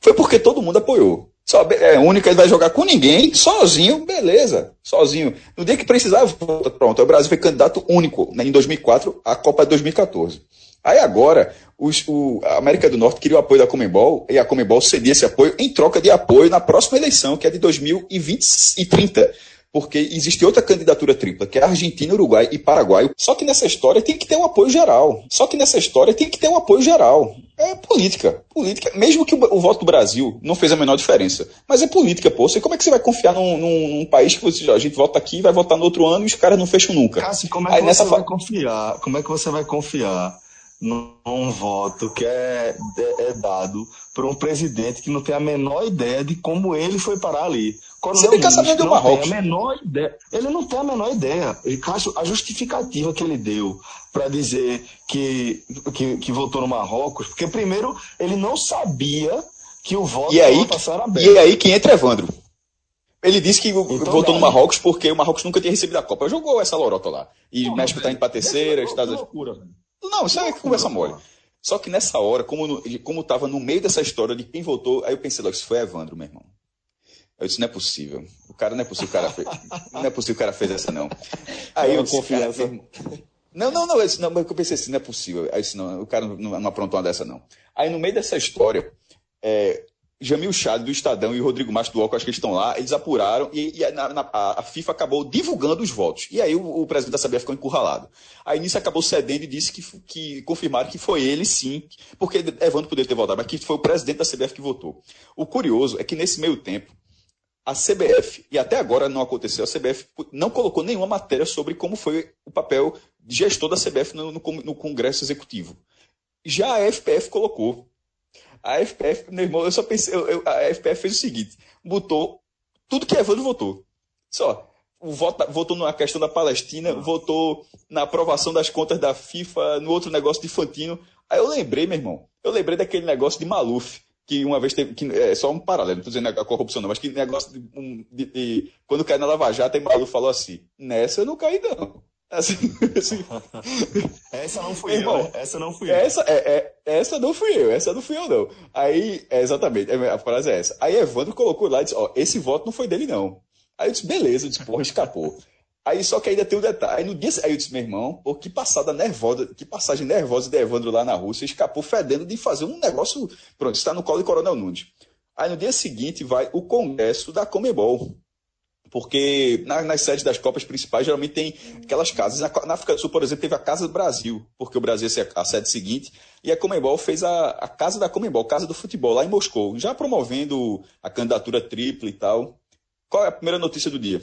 foi porque todo mundo apoiou. Só, é único, ele vai jogar com ninguém, sozinho, beleza, sozinho. No dia que precisava, pronto, o Brasil foi candidato único né, em 2004, a Copa de 2014. Aí agora, os, o, a América do Norte queria o apoio da Comembol e a Comembol cedia esse apoio em troca de apoio na próxima eleição, que é de 2020 e 30 porque existe outra candidatura tripla, que é Argentina, Uruguai e Paraguai. Só que nessa história tem que ter um apoio geral. Só que nessa história tem que ter um apoio geral. É política. Política. Mesmo que o, o voto do Brasil não fez a menor diferença. Mas é política, pô. Você, como é que você vai confiar num, num, num país que você, a gente vota aqui, vai votar no outro ano e os caras não fecham nunca? Cássio, como é que Aí, você nessa vai confiar? Como é que você vai confiar num voto que é, é, é dado por um presidente que não tem a menor ideia de como ele foi parar ali. Coronel Você fica sabendo do Marrocos. a menor ideia. Ele não tem a menor ideia. Cássio, a justificativa que ele deu para dizer que, que, que votou no Marrocos, porque primeiro ele não sabia que o voto e aí, passar aberto. E aí que entra Evandro. Ele disse que então, votou daí... no Marrocos porque o Marrocos nunca tinha recebido a Copa. Jogou essa lorota lá. E o México está indo para terceira, Estados Unidos. loucura, velho. Não, isso é conversa mole. Só que nessa hora, como, no, como tava no meio dessa história de quem votou, aí eu pensei logo, isso foi Evandro, meu irmão. Eu disse, não é possível. O cara não é possível, o cara fez. Não é possível o cara fez essa, não. Aí eu disse, confiança. Não, não, não, eu, disse, não, eu pensei assim, não é possível. Aí eu disse, não, o cara não, não aprontou uma dessa, não. Aí no meio dessa história, é, Jamil Chad do Estadão e Rodrigo Macho do Oco, acho que eles estão lá, eles apuraram e, e na, na, a, FIFA acabou divulgando os votos. E aí o, o, presidente da CBF ficou encurralado. Aí nisso acabou cedendo e disse que, que confirmaram que foi ele sim, porque Evandro poderia ter votado, mas que foi o presidente da CBF que votou. O curioso é que nesse meio tempo, a CBF, e até agora não aconteceu, a CBF não colocou nenhuma matéria sobre como foi o papel gestor da CBF no, no, no Congresso Executivo. Já a FPF colocou. A FPF, meu irmão, eu só pensei, eu, eu, a FPF fez o seguinte: botou tudo que Evandro votou. Só. O voto, votou na questão da Palestina, votou na aprovação das contas da FIFA, no outro negócio de Fantino. Aí eu lembrei, meu irmão, eu lembrei daquele negócio de Maluf, que uma vez teve. Que, é só um paralelo, não estou dizendo a corrupção, não, mas que negócio de, de, de, Quando caiu na Lava Jato, aí Maluf falou assim: nessa eu não caí, não. Assim, assim. Essa não fui Irmão, eu. Né? Essa não fui essa, eu. É, é, essa não fui eu, essa não fui eu, não. Aí, é, exatamente, a frase é essa. Aí Evandro colocou lá e disse: Ó, esse voto não foi dele, não. Aí eu disse: beleza, eu disse: porra, escapou. Aí só que ainda tem um detalhe. Aí no dia aí eu disse, meu irmão, pô, que passada nervosa, que passagem nervosa de Evandro lá na Rússia, escapou fedendo de fazer um negócio. Pronto, está no colo de Coronel Nunes. Aí no dia seguinte vai o congresso da Comebol. Porque na, nas sedes das Copas principais geralmente tem aquelas casas. Na, na, África do Sul, por exemplo, teve a Casa do Brasil, porque o Brasil ia ser a, a sede seguinte, e a Comembol fez a, a Casa da Comembol, Casa do Futebol, lá em Moscou, já promovendo a candidatura tripla e tal. Qual é a primeira notícia do dia?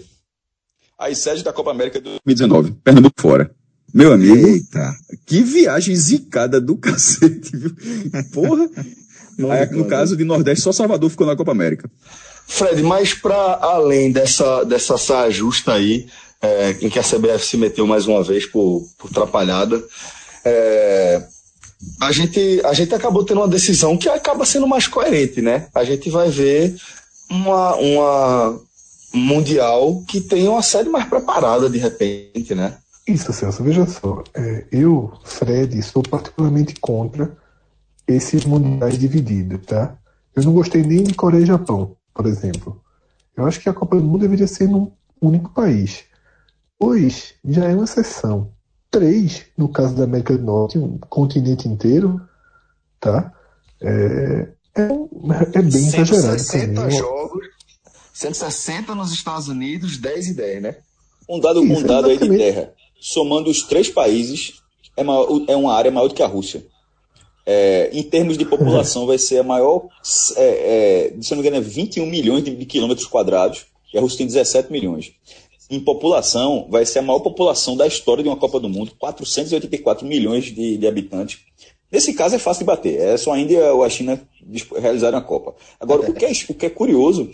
As sedes da Copa América de 2019, Pernambuco fora. Meu amigo, Eita. que viagem zicada do cacete, viu? Porra! Aí, no caso de Nordeste, só Salvador ficou na Copa América. Fred, mas para além dessa, dessa saia justa aí, é, em que a CBF se meteu mais uma vez por, por atrapalhada, é, a, gente, a gente acabou tendo uma decisão que acaba sendo mais coerente, né? A gente vai ver uma, uma mundial que tem uma série mais preparada de repente, né? Isso, Celso, veja só. É, eu, Fred, sou particularmente contra esses mundiais divididos, tá? Eu não gostei nem de Coreia e Japão por exemplo. Eu acho que a Copa do Mundo deveria ser num único país. Dois já é uma exceção. Três, no caso da América do Norte, um continente inteiro, tá? É, é, é bem 160 exagerado. 160 jogos, 160 nos Estados Unidos, 10 e 10, né? Um dado, Isso, um dado aí de terra. Somando os três países, é, maior, é uma área maior do que a Rússia. É, em termos de população, vai ser a maior, é, é, se não me engano, é 21 milhões de, quilômetros quadrados, e a Rússia tem 17 milhões. Em população, vai ser a maior população da história de uma Copa do Mundo, 484 milhões de, de habitantes. Nesse caso é fácil de bater, é só a Índia ou a China realizarem a Copa. Agora, o que, é, o que é curioso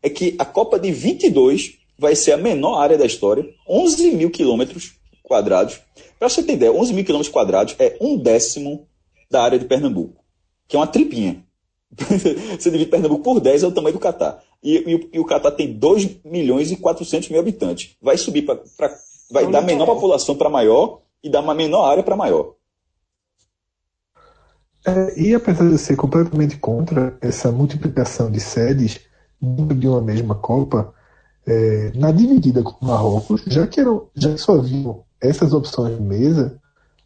é que a Copa de 22 vai ser a menor área da história, 11 mil quilômetros quadrados. Para você ter ideia, 11 mil quilômetros quadrados é um décimo da área de Pernambuco, que é uma tripinha. Você divide Pernambuco por 10, é o tamanho do Catar. E, e, e o Catar tem 2 milhões e 400 mil habitantes. Vai subir para. Vai é dar menor população para maior e dar uma menor área para maior. É, e apesar de eu ser completamente contra essa multiplicação de sedes dentro de uma mesma Copa, é, na dividida com o Marrocos, já que, eram, já só haviam essas opções de mesa,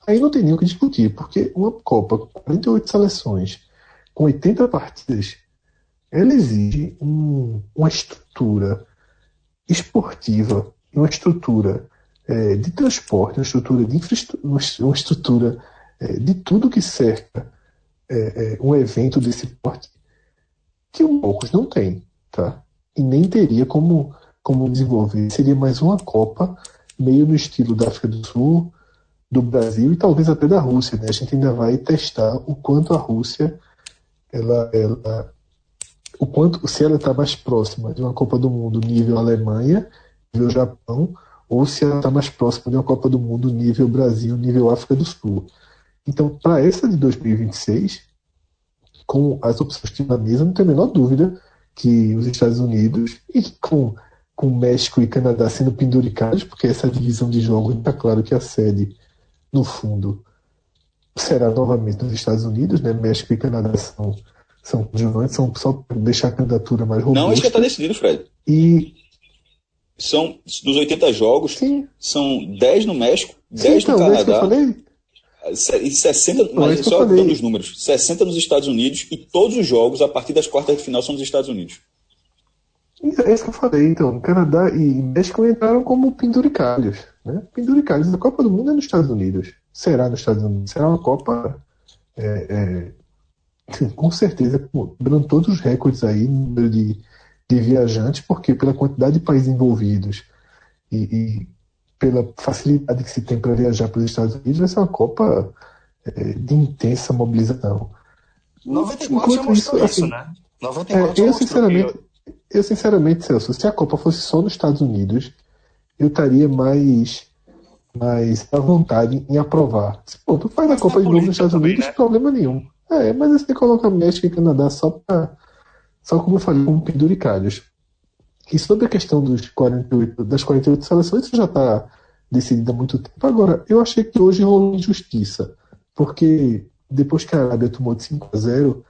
Aí não tem nem o que discutir, porque uma Copa com 48 seleções, com 80 partidas, ela exige um, uma estrutura esportiva, uma estrutura é, de transporte, uma estrutura de infraestrutura, uma estrutura é, de tudo que cerca é, é, um evento desse porte que o Marcos não tem, tá? E nem teria como, como desenvolver. Seria mais uma Copa meio no estilo da África do Sul, do Brasil e talvez até da Rússia. Né? A gente ainda vai testar o quanto a Rússia, ela, ela, o quanto se ela está mais próxima de uma Copa do Mundo nível Alemanha, nível Japão, ou se ela está mais próxima de uma Copa do Mundo nível Brasil, nível África do Sul. Então, para essa de 2026, com as opções que na mesa, não tem a menor dúvida que os Estados Unidos e com com México e Canadá sendo penduricados, porque essa divisão de jogos está claro que a sede no fundo, será novamente nos Estados Unidos, né? México e Canadá são, São coadjuvantes, são só para deixar a candidatura mais robusta. Não, isso já está decidido, Fred. E são dos 80 jogos, Sim. são 10 no México, Sim, 10 então, no é isso que eu Canadá, falei. e 60, Não, é mas eu só dando os números, 60 nos Estados Unidos e todos os jogos a partir das quartas de final são nos Estados Unidos. É isso que eu falei, então. Canadá e México entraram como penduricalhos. Né? Penduricalhos. A Copa do Mundo é nos Estados Unidos. Será nos Estados Unidos. Será uma Copa. é, é, com certeza, quebrando todos os recordes aí número de, de viajantes, porque pela quantidade de países envolvidos e, e pela facilidade que se tem para viajar para os Estados Unidos, vai ser uma Copa é, de intensa mobilização. 94 já Enquanto mostrou isso, assim, né? é, 94 já eu sinceramente, eu sinceramente, Celso, se a Copa fosse só nos Estados Unidos, eu estaria mais, mais à vontade em aprovar. Se, Pô, tu faz a Mas Copa de novo nos Estados também, Unidos, né? problema nenhum. É, mas você coloca México e Canadá só pra, só como eu falei, como penduricalhos. E sobre a questão dos 48, das 48 seleções, isso já está decidido há muito tempo. Agora, eu achei que hoje rolou injustiça, porque depois que a Arábia tomou de 5 a 0,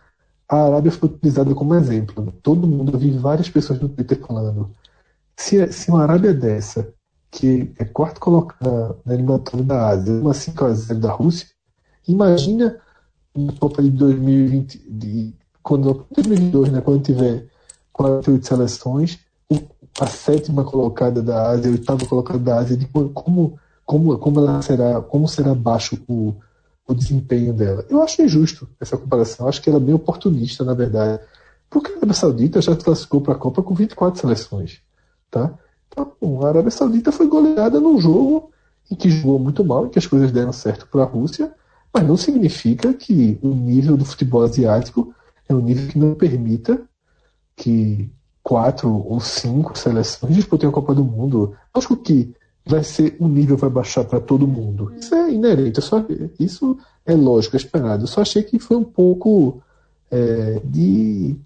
a Arábia foi utilizada como exemplo. Todo mundo, eu vi várias pessoas no Twitter falando: se, se uma Arábia dessa, que é quarto colocada na eliminatória da Ásia, uma 5 a 0 da Rússia, imagina na Copa de 2020, de, quando, 2022, né, quando tiver 48 seleções, a sétima colocada da Ásia, a oitava colocada da Ásia, de como, como, como ela será, como será baixo o, o desempenho dela. Eu acho injusto essa comparação, acho que ela é bem oportunista, na verdade. Porque a Arábia Saudita já classificou para a Copa com 24 seleções. Tá? Então, a Arábia Saudita foi goleada num jogo em que jogou muito mal, em que as coisas deram certo para a Rússia, mas não significa que o nível do futebol asiático é um nível que não permita que quatro ou cinco seleções disputem a Copa do Mundo. Acho que vai ser o nível vai baixar para todo mundo. Isso é inerente, só, isso é lógico, é esperado. Eu só achei que foi um pouco é, de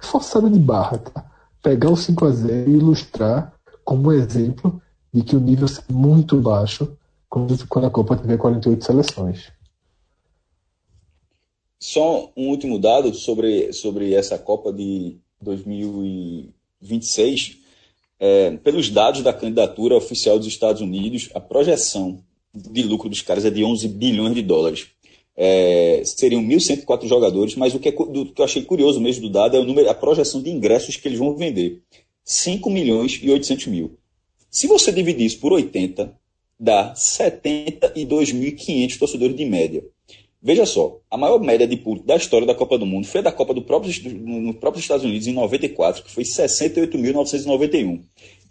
forçada de barra, tá? Pegar o 5 a 0 e ilustrar como exemplo de que o nível é muito baixo quando, a Copa tiver 48 seleções. Só um último dado sobre, sobre essa Copa de 2026. É, pelos dados da candidatura oficial dos Estados Unidos, a projeção de lucro dos caras é de 11 bilhões de dólares. É, seriam 1.104 jogadores, mas o que, é, do- que eu achei curioso mesmo do dado é o número, a projeção de ingressos que eles vão vender. 5 milhões e 800 mil. Se você dividir isso por 80, dá 72.500 torcedores de média. Veja só, a maior média de público da história da Copa do Mundo foi a da Copa do próprio, no, no próprio Estados Unidos em 94, que foi 68.991.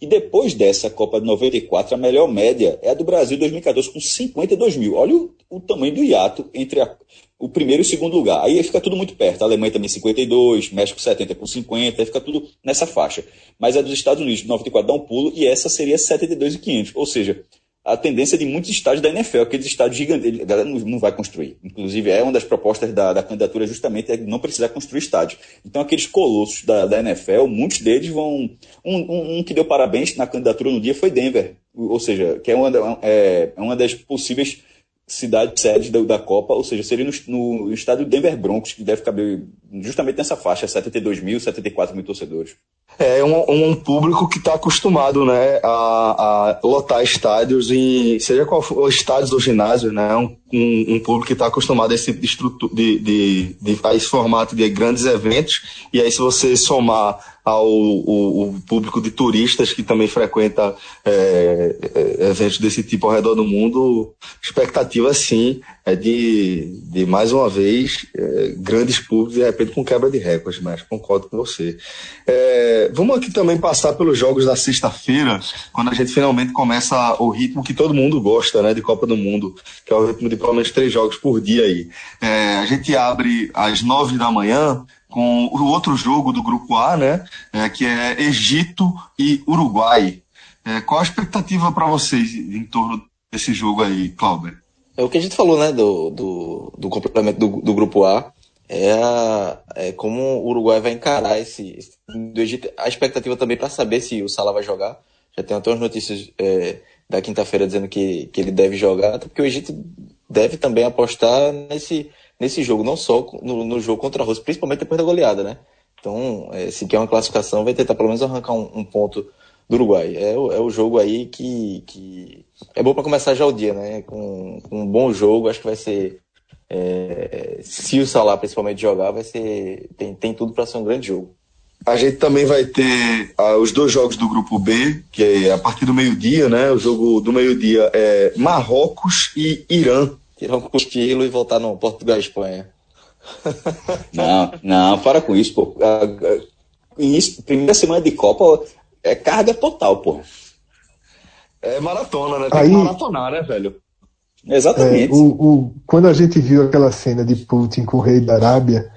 E depois dessa Copa de 94, a melhor média é a do Brasil 2014, com 52 mil. Olha o, o tamanho do hiato entre a- o primeiro e o segundo lugar. Aí fica tudo muito perto. A Alemanha também 52, México 70 com 50, aí fica tudo nessa faixa. Mas a dos Estados Unidos de 94 dá um pulo e essa seria 72,500. Ou seja, a tendência de muitos estádios da NFL, aqueles estádios gigantes, a galera não, vai construir. Inclusive, é uma das propostas da, da candidatura justamente é não precisar construir estádio. Então, aqueles colossos da, da NFL, muitos deles vão. Um, um, um que deu parabéns na candidatura no dia foi Denver, ou seja, que é uma, é, é uma das possíveis cidades sedes da, da Copa, ou seja, seria no, no estádio Denver Broncos, que deve caber justamente nessa faixa, 72 mil, 74 mil torcedores. É um, um público que está acostumado né, a, a lotar estádios, em, seja qual for, estádios ou ginásios, né, um, um, público que está acostumado a esse, de, de, de- a esse formato de grandes eventos. E aí, se você somar ao público de turistas que também frequenta é, é, eventos desse tipo ao redor do mundo, expectativa sim é de, de mais uma vez é, grandes públicos, de repente com quebra de recordes, mas concordo com você. É, vamos aqui também passar pelos jogos da sexta-feira, quando a gente finalmente começa o ritmo que todo mundo gosta, né, de Copa do Mundo, que é o ritmo de pelo menos três jogos por dia aí. É, a gente abre às nove da manhã com o outro jogo do grupo A, né, é, que é Egito e Uruguai. É, qual a expectativa para vocês em torno desse jogo aí, Clauber? É o que a gente falou, né, do, do, do complemento do, do grupo A. É, é como o Uruguai vai encarar esse, esse do Egito. A expectativa também para saber se o Salah vai jogar. Já tem até umas notícias é, da quinta-feira dizendo que, que ele deve jogar, até porque o Egito deve também apostar nesse, nesse jogo, não só no, no jogo contra a Rússia, principalmente depois da goleada, né? Então, é, se quer uma classificação, vai tentar pelo menos arrancar um, um ponto do Uruguai. É, é o jogo aí que, que é bom para começar já o dia, né? Com, com, um bom jogo, acho que vai ser. É, se o Salah principalmente jogar, vai ser. Tem, tem tudo para ser um grande jogo. A gente também vai ter ah, os dois jogos do grupo B, que é a partir do meio-dia, né? O jogo do meio-dia é Marrocos e Irã. Tirar um cochilo e voltar no Portugal e Espanha. não, não, para com isso, pô. Início, primeira semana de Copa é carga total, pô. É maratona, né? Tem Aí, que maratonar, né, velho? Exatamente. É, o, o, quando a gente viu aquela cena de Putin com o rei da Arábia,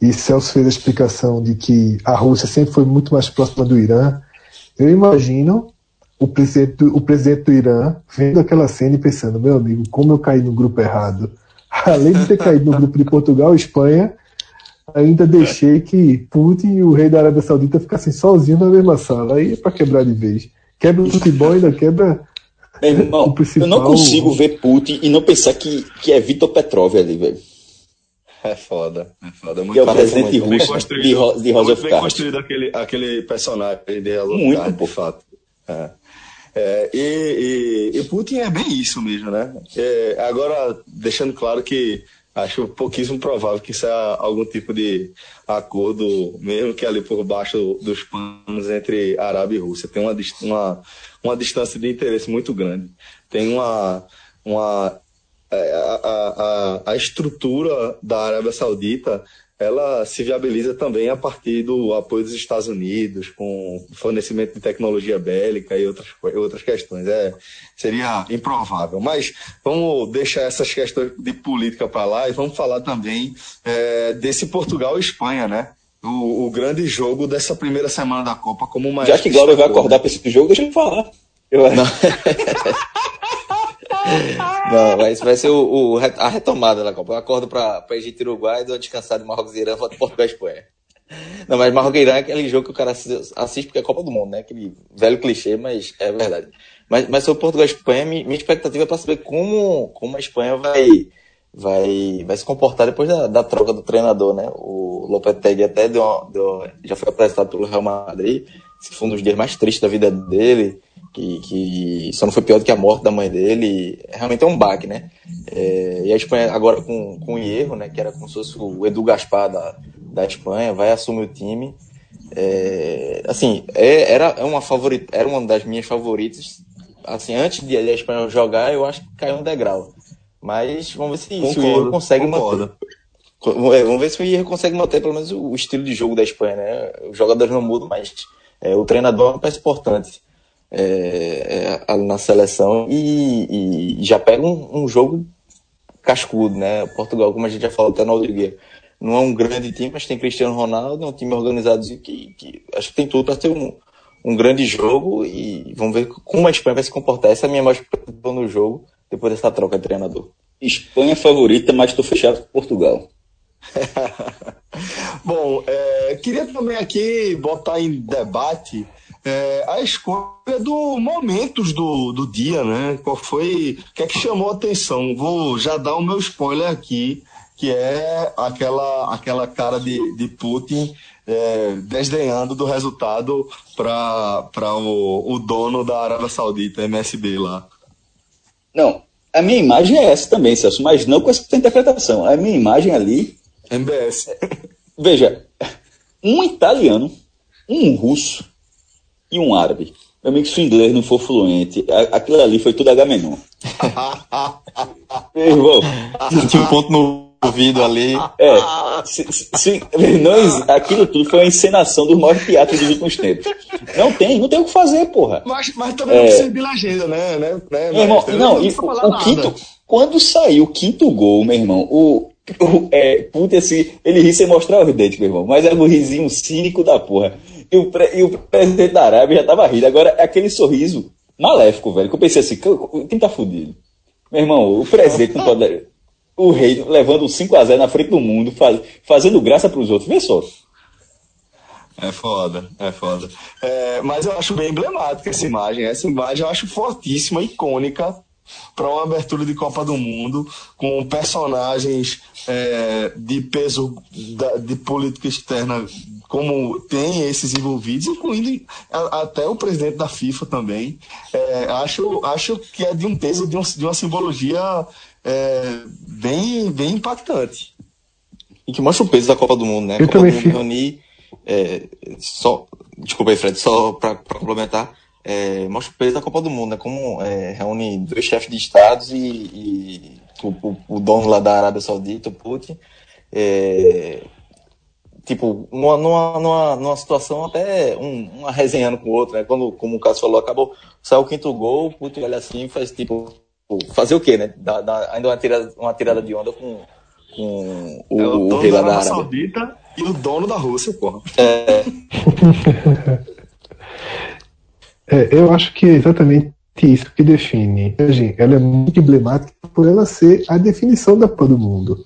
e Celso fez a explicação de que a Rússia sempre foi muito mais próxima do Irã. Eu imagino o presidente, do, o presidente do Irã vendo aquela cena e pensando: meu amigo, como eu caí no grupo errado. Além de ter caído no grupo de Portugal e Espanha, ainda deixei que Putin e o rei da Arábia Saudita ficassem sozinhos na mesma sala. Aí é para quebrar de vez. Quebra o futebol ainda quebra. irmão, eu não consigo ver Putin e não pensar que, que é Vitor Petrov ali, velho. É foda, é foda. Muito que é o presidente russo de, Ro de House bem construído aquele, aquele personagem de House Muito, Card, por fato. É. É, e, e, e, Putin é bem isso mesmo, né? É, agora, deixando claro que acho pouquíssimo provável que é algum tipo de acordo, mesmo que ali por baixo dos panos entre Arábia e Rússia. Tem uma, uma, uma distância de interesse muito grande. Tem uma, uma é, a, a, a estrutura da Arábia Saudita ela se viabiliza também a partir do apoio dos Estados Unidos, com fornecimento de tecnologia bélica e outras, outras questões. É, seria improvável. Mas vamos deixar essas questões de política para lá e vamos falar também é, desse Portugal e Espanha, né? O, o, grande jogo dessa primeira semana da Copa como uma. Já que Glauber vai acordar para esse jogo, deixa ele falar. Eu... Não, mas vai ser o, o, a retomada da Copa. Eu acordo para Egito e Uruguai, dou uma descansada de Marrocos e Irã, volto Portugal e Espanha. Não, mas Marrocos e Irã é aquele jogo que o cara assiste porque é Copa do Mundo, né? Aquele velho clichê, mas é verdade. Mas, mas sobre Portugal e Espanha, minha expectativa é para saber como, como a Espanha vai, vai, vai se comportar depois da, da troca do treinador, né? O Lopetegui até deu, deu, já foi apresentado pelo Real Madrid. Esse foi um dos dias mais tristes da vida dele que, que só não foi pior do que a morte da mãe dele. Realmente é um baque, né? É, e a Espanha agora com, com o erro, né? Que era como se fosse o Edu Gaspar da, da Espanha, vai assumir o time. É, assim, é, era uma favorita, era uma das minhas favoritas. Assim, antes de a Espanha jogar, eu acho que caiu um degrau. Mas vamos ver se, concordo, se o consegue concordo. manter. É, vamos ver se o Ier consegue manter pelo menos o estilo de jogo da Espanha, né? Os jogadores não mudam, mas é, o treinador é uma peça importante é, é, na seleção e, e já pega um, um, jogo cascudo, né? Portugal, como a gente já falou até no outro não é um grande time, mas tem Cristiano Ronaldo, é um time organizado que, que acho que tem tudo para ter um, um grande jogo e vamos ver como a Espanha vai se comportar. Essa é a minha mais preocupação no jogo, depois dessa troca de treinador. Espanha favorita, mas estou fechado com Portugal. Bom, é, queria também aqui botar em debate é, a escolha do momentos do, do dia, né? Qual foi. O que é que chamou a atenção? Vou já dar o meu spoiler aqui, que é aquela, aquela cara de, de Putin é, desdenhando do resultado para o, o dono da Arábia Saudita, MSB lá. Não, a minha imagem é essa também, Celso, mas não com essa interpretação. A minha imagem ali. MBS. Veja, um italiano, um russo e um árabe. Meu amigo, se o inglês não for fluente, aquilo ali foi tudo H-Menon. Meu irmão. Tinha um ponto no ouvido ali. É. Se, se, não, aquilo tudo foi uma encenação dos maiores teatros dos últimos tempos. Não tem, não tem o que fazer, porra. Mas, mas também é, não precisa de legenda, né? né, né meu irmão, não, não, e, o, o quinto. Quando saiu o quinto gol, meu irmão, o, é, puta, assim, ele ri sem mostrar os dentes, meu irmão. Mas é um risinho cínico da porra. E o, e o presidente da Arábia já tava rindo. Agora, é aquele sorriso maléfico, velho, que eu pensei assim, quem tá fudido? Meu irmão, o presidente não pode... O rei levando 5x0 na frente do mundo, faz, fazendo graça pros outros. Vê só. É foda, é foda. É, mas eu acho bem emblemática essa imagem. Essa imagem eu acho fortíssima, icônica para uma abertura de Copa do Mundo com personagens é, de peso da, de política externa como tem esses envolvidos, incluindo a, até o presidente da FIFA também. É, acho, acho que é de um peso, de, um, de uma simbologia é, bem, bem impactante. E que mostra o peso da Copa do Mundo, né? Eu Copa também do Mundo reunir, é, só, desculpa aí, Fred, só para complementar, é, mostra o peso da Copa do Mundo, né? Como é, reúne dois chefes de estados e, e o, o, o dono lá da Arábia Saudita, o Putin, é, tipo, numa, numa, numa, situação até um, uma resenhando com o outro, né? Quando, como o Cássio falou, acabou, saiu o quinto gol, o Putin olha assim e faz tipo, fazer o quê, né? Dá, dá ainda uma tirada, uma tirada de onda com, com o, é o o dono rei da lá da Arábia Arábia. Saudita e o dono da Rússia, porra. É, eu acho que é exatamente isso que define. Gente, ela é muito emblemática por ela ser a definição da Copa do Mundo.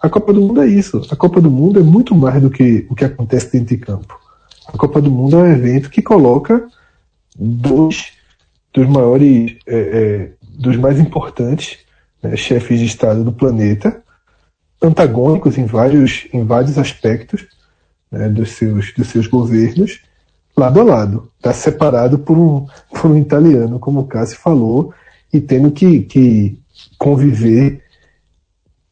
A Copa do Mundo é isso. A Copa do Mundo é muito mais do que o que acontece dentro de campo. A Copa do Mundo é um evento que coloca dois dos maiores, é, é, dos mais importantes né, chefes de Estado do planeta, antagônicos em vários, em vários aspectos né, dos, seus, dos seus governos, lado a lado. Está separado por um, por um italiano, como o Cássio falou, e tendo que, que conviver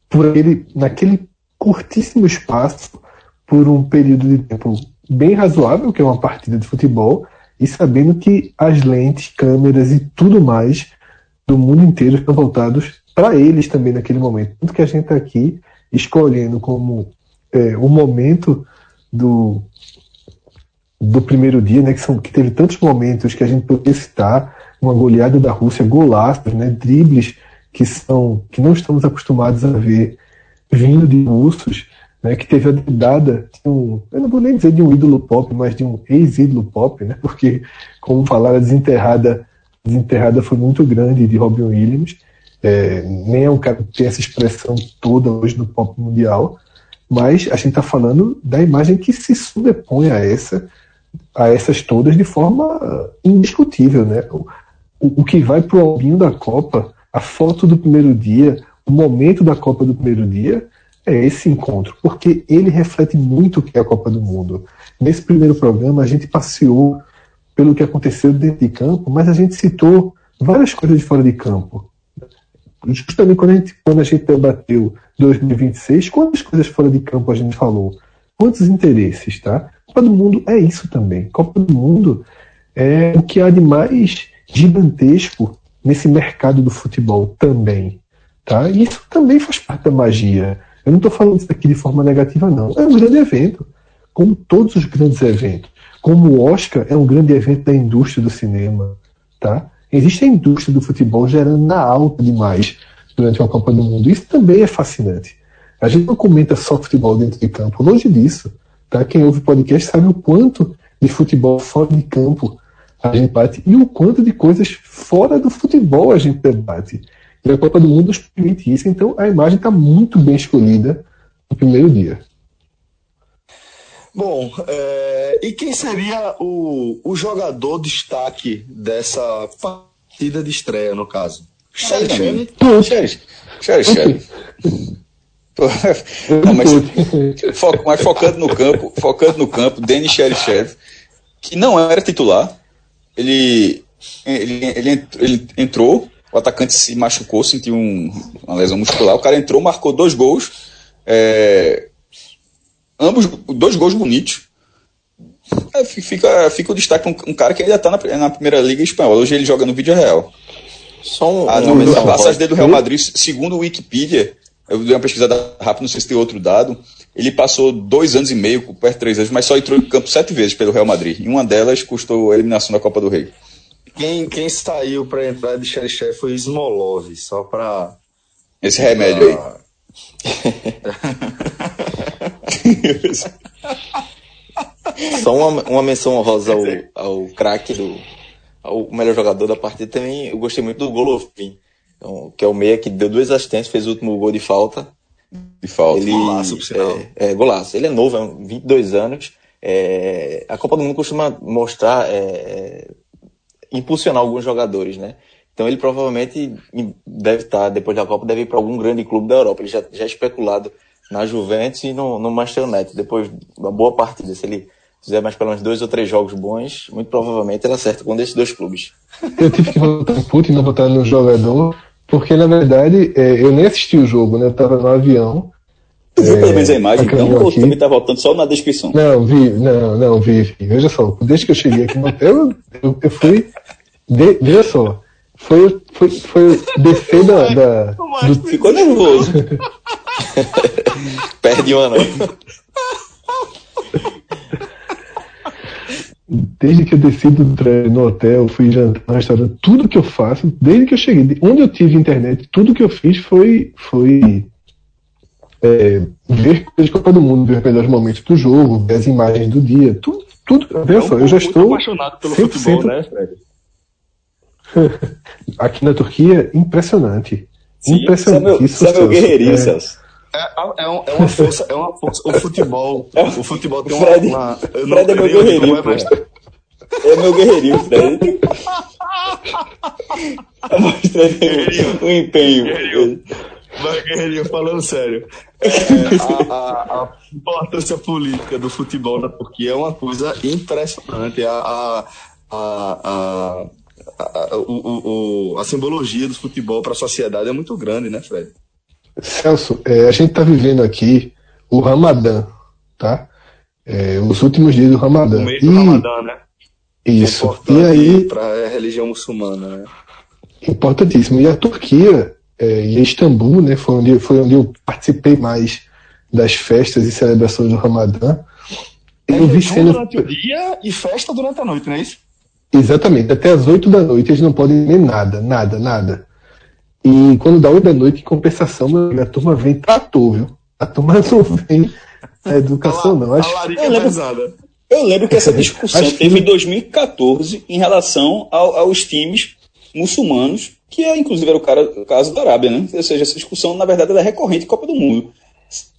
por aquele, naquele curtíssimo espaço por um período de tempo bem razoável, que é uma partida de futebol, e sabendo que as lentes, câmeras e tudo mais do mundo inteiro estão voltados para eles também naquele momento. Tanto que a gente está aqui escolhendo como é, o momento do, do primeiro dia, né, que, são, que teve tantos momentos que a gente poderia citar, uma goleada da Rússia, golaços, né, dribles que são que não estamos acostumados a ver vindo de russos, né, que teve a dedada de um, eu não vou nem dizer de um ídolo pop, mas de um ex-ídolo pop, né, porque, como falaram, a desenterrada, a desenterrada foi muito grande de Robin Williams, é, nem é um cara que tem essa expressão toda hoje no pop mundial, mas a gente está falando da imagem que se sobrepõe a essa, a essas todas de forma indiscutível, né? O, o, que vai para o albinho da Copa, a foto do primeiro dia, o momento da Copa do primeiro dia, é esse encontro, porque ele reflete muito o que é a Copa do Mundo. Nesse primeiro programa, a gente passeou pelo que aconteceu dentro de campo, mas a gente citou várias coisas de fora de campo. Justamente quando a gente, quando a gente debateu 2026, quantas coisas fora de campo a gente falou? Quantos interesses, tá? Copa do Mundo é isso também. Copa do Mundo é o que há de mais gigantesco nesse mercado do futebol também, tá? E isso também faz parte da magia. Eu não estou falando isso aqui de forma negativa, não. É um grande evento, como todos os grandes eventos. Como o Oscar é um grande evento da indústria do cinema, tá? Existe a indústria do futebol gerando na alta demais durante uma Copa do Mundo. Isso também é fascinante. A gente não comenta só futebol dentro de campo, longe disso. Tá? Quem ouve podcast sabe o quanto de futebol fora de campo a gente bate e o quanto de coisas fora do futebol a gente debate. E a Copa do Mundo nos permite isso, então a imagem está muito bem escolhida no primeiro dia. Bom, é, e quem seria o, o jogador destaque dessa partida de estreia, no caso? Xerife. Xerife. Não, mas, fo mas focando no campo, focando no campo, Denis Xerichev, que não era titular, ele, ele, ele, ele entrou, o atacante se machucou, sentiu um, uma lesão muscular, o cara entrou, marcou dois gols, é, ambos, dois gols bonitos. É, fica, fica o destaque um, um cara que ainda está na, na, primeira liga espanhola. Hoje ele joga no vídeo real. Só um, a, no, a passagem dele do Real Madrid, segundo o Wikipedia, eu dei uma pesquisada rápida, não sei se tem outro dado. Ele passou dois anos e meio, perto de três anos, mas só entrou em campo sete vezes pelo Real Madrid. E uma delas custou a eliminação da Copa do Rei. Quem, quem saiu para entrar de Xerichev foi Smolov, só para. Esse remédio aí. Só uma, uma menção honrosa ao, ao craque do. ao melhor jogador da partida também. Eu gostei muito do Golovin, que é o meia que deu duas assistências, fez o último gol de falta. De falta. Ele, golaço, por sinal. É, é, golaço. Ele é novo, é 22 anos. É, a Copa do Mundo costuma mostrar, é, impulsionar alguns jogadores, né? Então ele provavelmente deve estar, depois da Copa, deve ir para algum grande clube da Europa. Ele já, já é especulado na Juventus e no, no Manchester United. Depois de uma boa partida, se ele fizer mais pelo menos dois ou três jogos bons, muito provavelmente ele acerta com um desses dois clubes. Eu tive que votar em Putin, não votar no jogador, porque na verdade é, eu nem assisti o jogo, né? Eu tava no avião. Tu viu pelo menos a imagem, então, ou também tá voltando só na descrição? Não, vi, não, não, vi, vi. Veja só, desde que eu cheguei aqui no hotel, eu, eu fui. De, veja só, foi, foi, foi descer da. da do... Ficou nervoso. Perde uma, não. Desde que eu desci do trem no hotel, fui jantar no restaurante, tudo que eu faço, desde que eu cheguei, onde eu tive internet, tudo que eu fiz foi, foi é, ver coisas de Copa do Mundo, ver os melhores momentos do jogo, ver as imagens do dia, tudo, tudo. Veja só, eu já estou apaixonado pelo 100%, futebol, né, Fred? aqui na Turquia, impressionante. Sim, impressionante. Isso é meu, guerreirinho, é, Celso. É, é, é, é, uma força, é uma força. O futebol, o futebol tem Fred, uma. Fred não, é meu guerreirinho. É, mais... é meu guerreirinho, Fred. Mostrando o empenho. Guerreirinho. Mas, guerreirinho, falando sério, é, a, a, a, importância política do futebol na Turquia é uma coisa impressionante. A, a, a, a, o, o, a simbologia do futebol para a sociedade é muito grande, né, Fred? Celso, é, a gente está vivendo aqui o Ramadã, tá? É, os últimos dias do Ramadã. O mês do e... Ramadã, né? Isso. E aí. Para a religião muçulmana, né? Importantíssimo. E a Turquia é, e Istambul, né? Foi onde, foi onde eu participei mais das festas e celebrações do Ramadã. Eu vi sendo... durante o dia e festa durante a noite, não é isso? Exatamente. Até as 8 da noite eles não podem comer nada, nada, nada. E quando dá 8 da noite, em compensação, a turma vem trator, viu? A turma não vem a educação, não. Acho... Eu lembro, eu lembro que essa discussão Acho teve que... em 2014 em relação ao, aos times muçulmanos, que é, inclusive era o, cara, o caso da Arábia, né? Ou seja, essa discussão, na verdade, é recorrente em Copa do Mundo.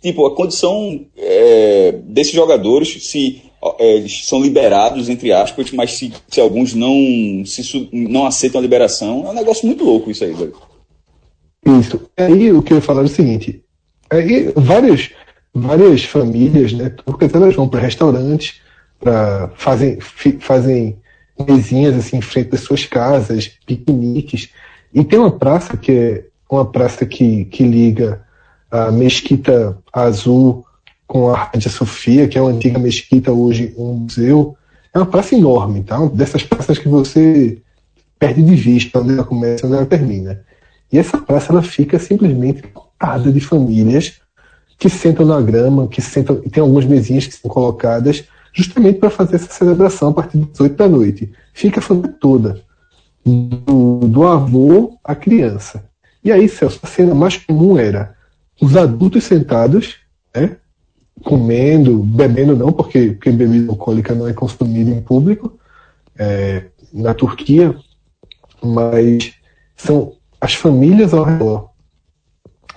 Tipo, a condição é, desses jogadores, se é, eles são liberados, entre aspas, mas se, se alguns não, se, não aceitam a liberação, é um negócio muito louco isso aí, velho. Isso. Aí o que eu ia falar é o seguinte: aí várias, várias famílias, né, turcas, elas vão para restaurantes, para fazem, fazem mesinhas assim em frente das suas casas, piqueniques. E tem uma praça que é uma praça que, que liga a Mesquita Azul com a Rádia Sofia, que é uma antiga mesquita, hoje um museu. É uma praça enorme, tá? Dessas praças que você perde de vista onde ela começa e onde ela termina. E essa praça ela fica simplesmente lotada de famílias que sentam na grama, que sentam, e tem algumas mesinhas que são colocadas justamente para fazer essa celebração a partir das 8 da noite. Fica a família toda, do, do avô à criança. E aí, Celso, a cena mais comum era os adultos sentados, né, comendo, bebendo não, porque, porque bebida alcoólica não é consumida em público é, na Turquia, mas são as famílias ao redor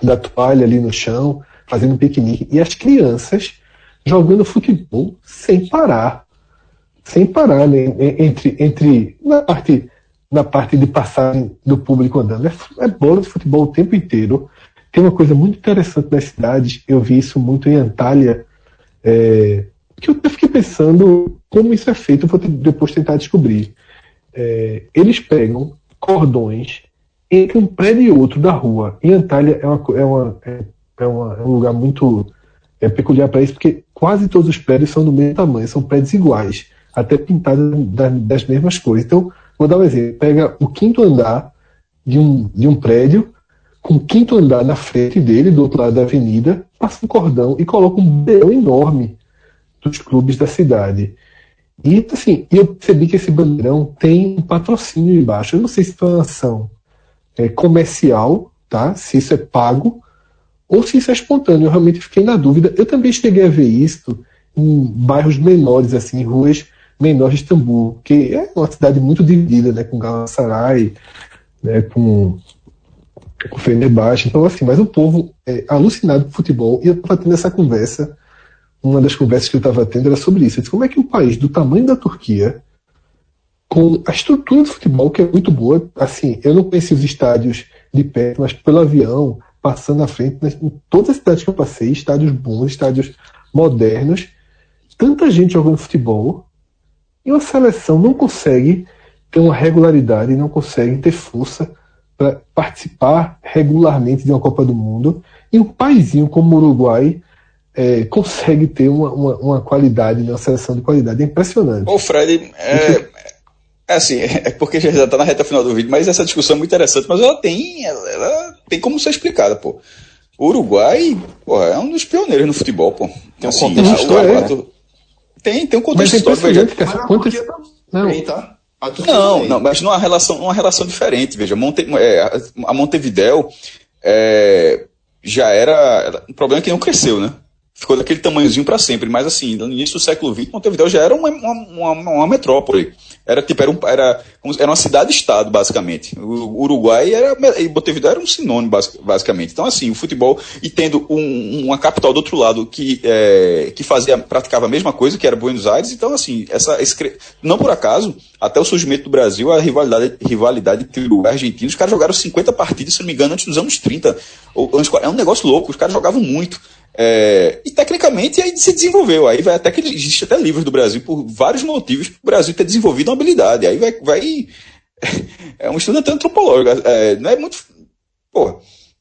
da toalha ali no chão, fazendo piquenique, e as crianças jogando futebol sem parar. Sem parar, né? entre, entre na parte na parte de passagem do público andando. É, é bola de futebol o tempo inteiro. Tem uma coisa muito interessante nas cidades, eu vi isso muito em Antália, é, que eu fiquei pensando como isso é feito, eu vou depois tentar descobrir. É, eles pegam cordões entre um prédio e outro da rua. Em Antália é, uma, é, uma, é, é, uma, é um lugar muito é, peculiar para isso, porque quase todos os prédios são do mesmo tamanho, são prédios iguais, até pintados das, das mesmas cores. Então, vou dar um exemplo: pega o quinto andar de um, de um prédio, com o quinto andar na frente dele, do outro lado da avenida, passa um cordão e coloca um bandeirão enorme dos clubes da cidade. E assim, eu percebi que esse bandeirão tem um patrocínio embaixo. Eu não sei se foi uma ação é, comercial, tá? Se isso é pago ou se isso é espontâneo. Eu realmente fiquei na dúvida. Eu também cheguei a ver isso em bairros menores, assim, ruas menores de Istambul, que é uma cidade muito dividida, né, com Galatasaray, né, com, com Fenerbahçe. Então, assim, mas o povo é alucinado com futebol. E eu estava tendo essa conversa. Uma das conversas que eu estava tendo era sobre isso. Eu disse, como é que um país do tamanho da Turquia com a estrutura do futebol, que é muito boa. Assim, eu não conheci os estádios de perto, mas pelo avião, passando à frente, nas, em todas as cidades que eu passei, estádios bons, estádios modernos, tanta gente jogando futebol, e uma seleção não consegue ter uma regularidade, não consegue ter força para participar regularmente de uma Copa do Mundo, e um paísinho como o Uruguai é, consegue ter uma, uma, uma qualidade, né, uma seleção de qualidade é impressionante. Ô, Fred, é assim, é porque já está na reta final do vídeo, mas essa discussão é muito interessante, mas ela tem, ela, ela tem como ser explicada, pô. O Uruguai, pô, é um dos pioneiros no futebol, pô. Tem um assim, contexto, o, é. tem, tem um contexto histórico, veja. Que essa conta... Não. Tem, tá? Não, não, mas numa relação, numa relação diferente, veja, Monte, é, a Montevideo é, já era. O problema é que não cresceu, né? Ficou daquele tamanhozinho para sempre. Mas assim, no início do século XX, Montevideo já era uma, uma, uma, uma metrópole. Era tipo, era, um, era, era uma cidade-estado, basicamente. O Uruguai era, e Montevideo era um sinônimo, basicamente. Então, assim, o futebol, e tendo um, uma capital do outro lado que, é, que fazia, praticava a mesma coisa, que era Buenos Aires, então, assim, essa, esse, não por acaso, até o surgimento do Brasil, a rivalidade, rivalidade entre o argentino, os caras jogaram 50 partidas, se não me engano, antes dos anos 30. Ou, é um negócio louco, os caras jogavam muito. É, e tecnicamente aí se desenvolveu. Aí vai até que existe até livros do Brasil por vários motivos o Brasil ter desenvolvido uma habilidade. Aí vai. vai é um estudo até antropológico. É, não é muito. Pô,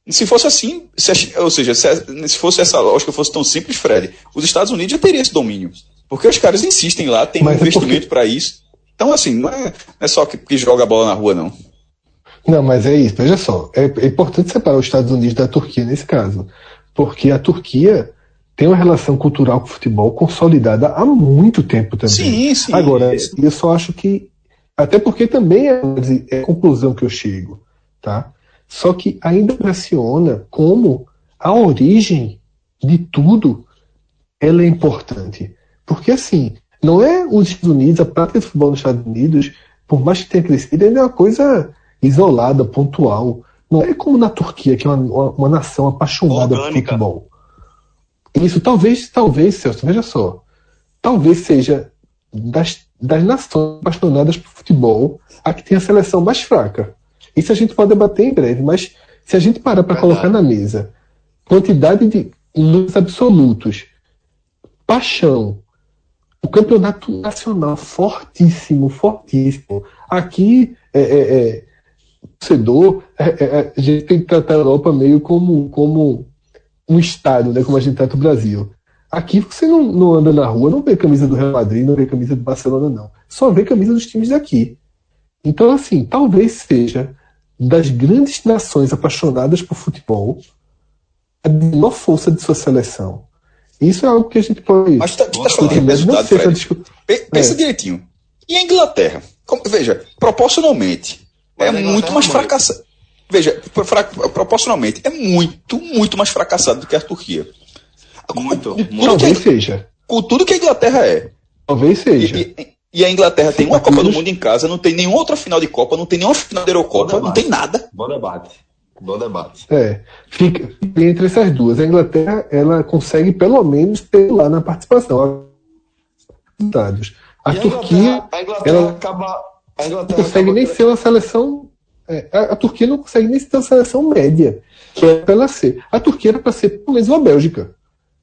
se fosse assim, se, ou seja, se, se, fosse essa lógica fosse tão simples, Fred, os Estados Unidos já teriam esse domínio. Porque os caras insistem lá, tem Mas um é investimento porque... para isso. Então, assim, não é, não é só que, que joga a bola na rua, não. Não, mas é isso, veja só. É, é importante separar os Estados Unidos da Turquia nesse caso porque a Turquia tem uma relação cultural com o futebol consolidada há muito tempo também. Sim, sim. Agora, eu só acho que, até porque também é, é a conclusão que eu chego, tá? Só que ainda impressiona como a origem de tudo ela é importante. Porque assim, não é os Estados Unidos, a prática de futebol nos Estados Unidos, por mais que tenha crescido, ainda é uma coisa isolada, pontual. Não é como na Turquia, que é uma, uma nação apaixonada por futebol. Isso talvez, talvez, Celso, veja só. Talvez seja das, das nações apaixonadas por futebol a que tem a seleção mais fraca. Isso a gente pode debater em breve, mas se a gente parar para colocar na mesa quantidade de números absolutos, paixão, o campeonato nacional fortíssimo, fortíssimo. Aqui é, é, é torcedor, é, é, é, a gente tem que tratar a Europa meio como, como um estado, né, como a gente trata o Brasil. Aqui você não, não anda na rua, não vê camisa do Real Madrid, não vê camisa do Barcelona, não. Só vê camisa dos times daqui. Então, assim, talvez seja das grandes nações apaixonadas por futebol a menor força de sua seleção. Isso é algo que a gente pode. Mas tá, tu tá falando de resultado, Pensa é. direitinho. E a Inglaterra? Como, veja, proporcionalmente, é muito mais fracassado. Veja, proporcionalmente, é muito, muito mais fracassado do que a Turquia. Muito, muito. Talvez seja. Com tudo que a Inglaterra é. Talvez seja. E, e a Inglaterra tem uma Copa do Mundo em casa, não tem nenhuma outra final de Copa, não tem nenhuma final da Eurocopa, não tem nada. Bom debate. Bom debate. É, fica, entre essas duas. A Inglaterra, ela consegue pelo menos ter lá na participação. A, a Turquia, a Inglaterra ela, acaba a Inglaterra não consegue nem ser uma seleção. É, a, a, Turquia não consegue nem ser uma seleção média, que é para ela ser. A Turquia era para ser pelo menos uma Bélgica.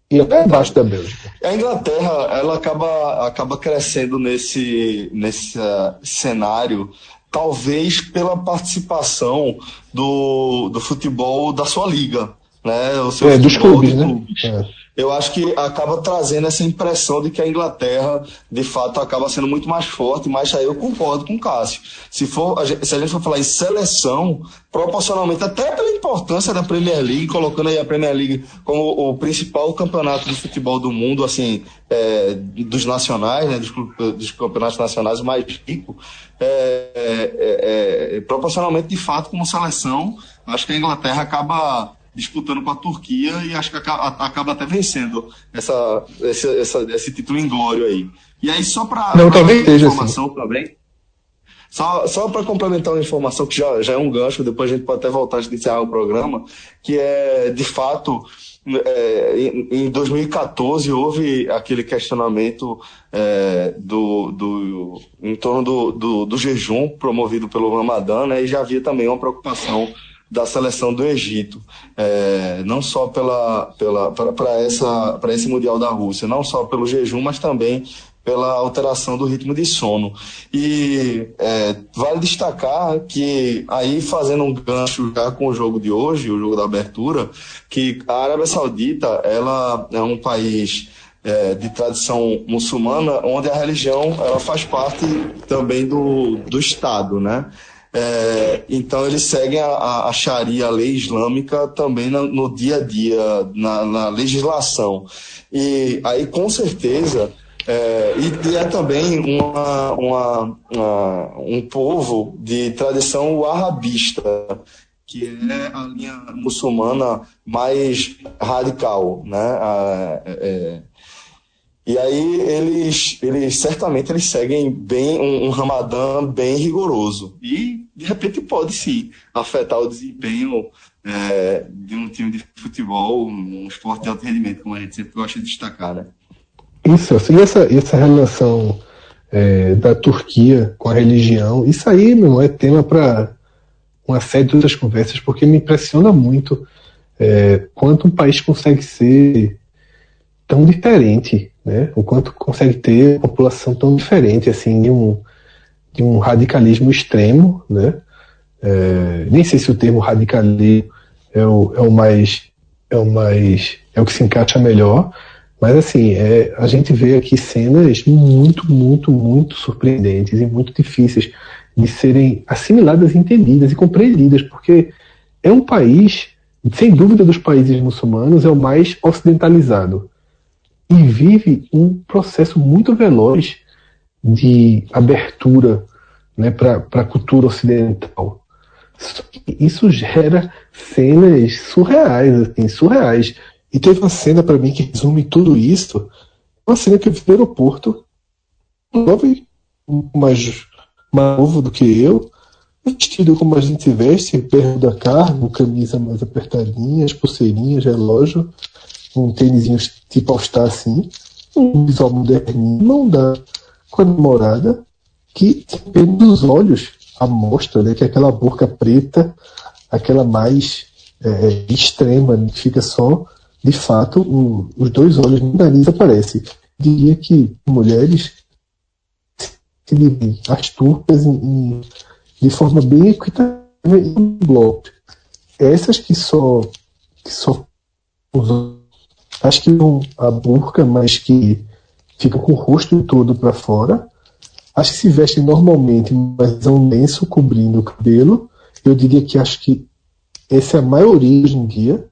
E até abaixo da Bélgica. A Inglaterra, ela acaba, acaba crescendo nesse, nesse uh, cenário, talvez pela participação do, do futebol da sua liga. Né? O seu é, dos clubes, né? Clubes. É eu acho que acaba trazendo essa impressão de que a Inglaterra, de fato, acaba sendo muito mais forte, mas aí eu concordo com o Cássio. Se, for, a gente, se a gente for falar em seleção, proporcionalmente, até pela importância da Premier League, colocando aí a Premier League como o principal campeonato de futebol do mundo, assim, é, dos nacionais, né, dos, dos, campeonatos nacionais mais rico, é, é, é, proporcionalmente, de fato, como seleção, acho que a Inglaterra acaba disputando com a Turquia e acho que acaba, até vencendo essa, esse, essa, esse título inglório aí. E aí, só para informação assim. também, só, só para complementar uma informação que já, já é um gancho, depois a gente pode até voltar a iniciar o programa, que é, de fato, é, em, em 2014 houve aquele questionamento é, do, do, em torno do, do, do, jejum promovido pelo Ramadã, né, e já havia também uma preocupação da seleção do Egito, é, não só pela, pela, para esse Mundial da Rússia, não só pelo jejum, mas também pela alteração do ritmo de sono. E é, vale destacar que, aí fazendo um gancho já com o jogo de hoje, o jogo da abertura, que a Arábia Saudita ela é um país é, de tradição muçulmana, onde a religião ela faz parte também do, do Estado, né? É, então eles seguem a, a Sharia, a lei islâmica, também no, no dia a dia, na, na legislação. E aí, com certeza, é, e, é também uma, uma, uma, um povo de tradição wahhabista, que é a linha muçulmana mais radical, né? A, é, e aí eles, eles certamente eles seguem bem um, um Ramadã bem rigoroso e de repente pode sim afetar o desempenho é, de um time de futebol, um esporte de alto rendimento, como a gente sempre gosta de destacar, né? Isso, assim, essa, essa relação é, da Turquia com a religião, isso aí, meu, é tema para uma série de outras conversas, porque me impressiona muito é, quanto um país consegue ser tão diferente, né? O quanto consegue ter uma população tão diferente, assim, um, de um radicalismo extremo, né? É, nem sei se o termo radicalismo é o, é o mais é o mais é o que se encaixa melhor, mas assim, é, a gente vê aqui cenas muito, muito, muito surpreendentes e muito difíceis de serem assimiladas, entendidas e compreendidas, porque é um país, sem dúvida dos países muçulmanos, é o mais ocidentalizado e vive um processo muito veloz de abertura né, para a cultura ocidental. Isso gera cenas surreais, assim, surreais. E teve uma cena para mim que resume tudo isso. Uma cena que eu vi no aeroporto, um jovem mais, mais novo do que eu, vestido como a gente veste, perto da carne, camisa mais apertadinha, as pulseirinhas, relógio, um tênisinho tipo All-Star assim, um visual moderninho, mão da com a namorada, que apenas os olhos a mostra, né, que é aquela boca preta, aquela mais é, extrema, né, fica só de fato, o, os dois olhos no nariz aparecem. Diria que mulheres se dividem as turcas em, em, de forma bem equitativa em bloco. Essas que só, que só usam, acho que não a burca, mas que ficam com o rosto todo para fora. Acho que se vestem normalmente, mas é um lenço cobrindo o cabelo. Eu diria que acho que essa é a maioria hoje em dia.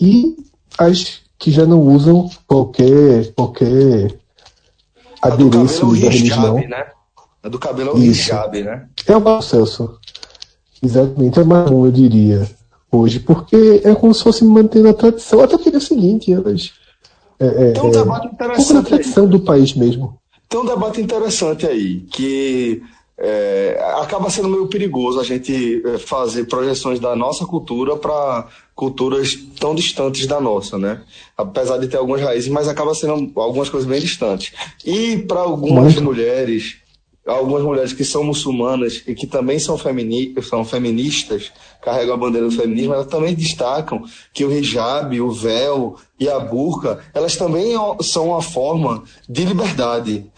E as que já não usam qualquer, qualquer adereço da religião. Né? A do cabelo é o hijab, né? É o Celso. Exatamente, é mais um, eu diria, hoje, porque é como se fosse mantendo a tradição, até porque é o seguinte, elas. É, é, Tem um debate interessante. É, um tradição aí. do país mesmo. Tem um debate interessante aí, que é, acaba sendo meio perigoso a gente é, fazer projeções da nossa cultura para culturas tão distantes da nossa, né? Apesar de ter algumas raízes, mas acaba sendo algumas coisas bem distantes. E para algumas Muito. mulheres, algumas mulheres que são muçulmanas e que também são, femini são feministas, carregam a bandeira do feminismo, elas também destacam que o hijab, o véu e a burca, elas também são uma forma de liberdade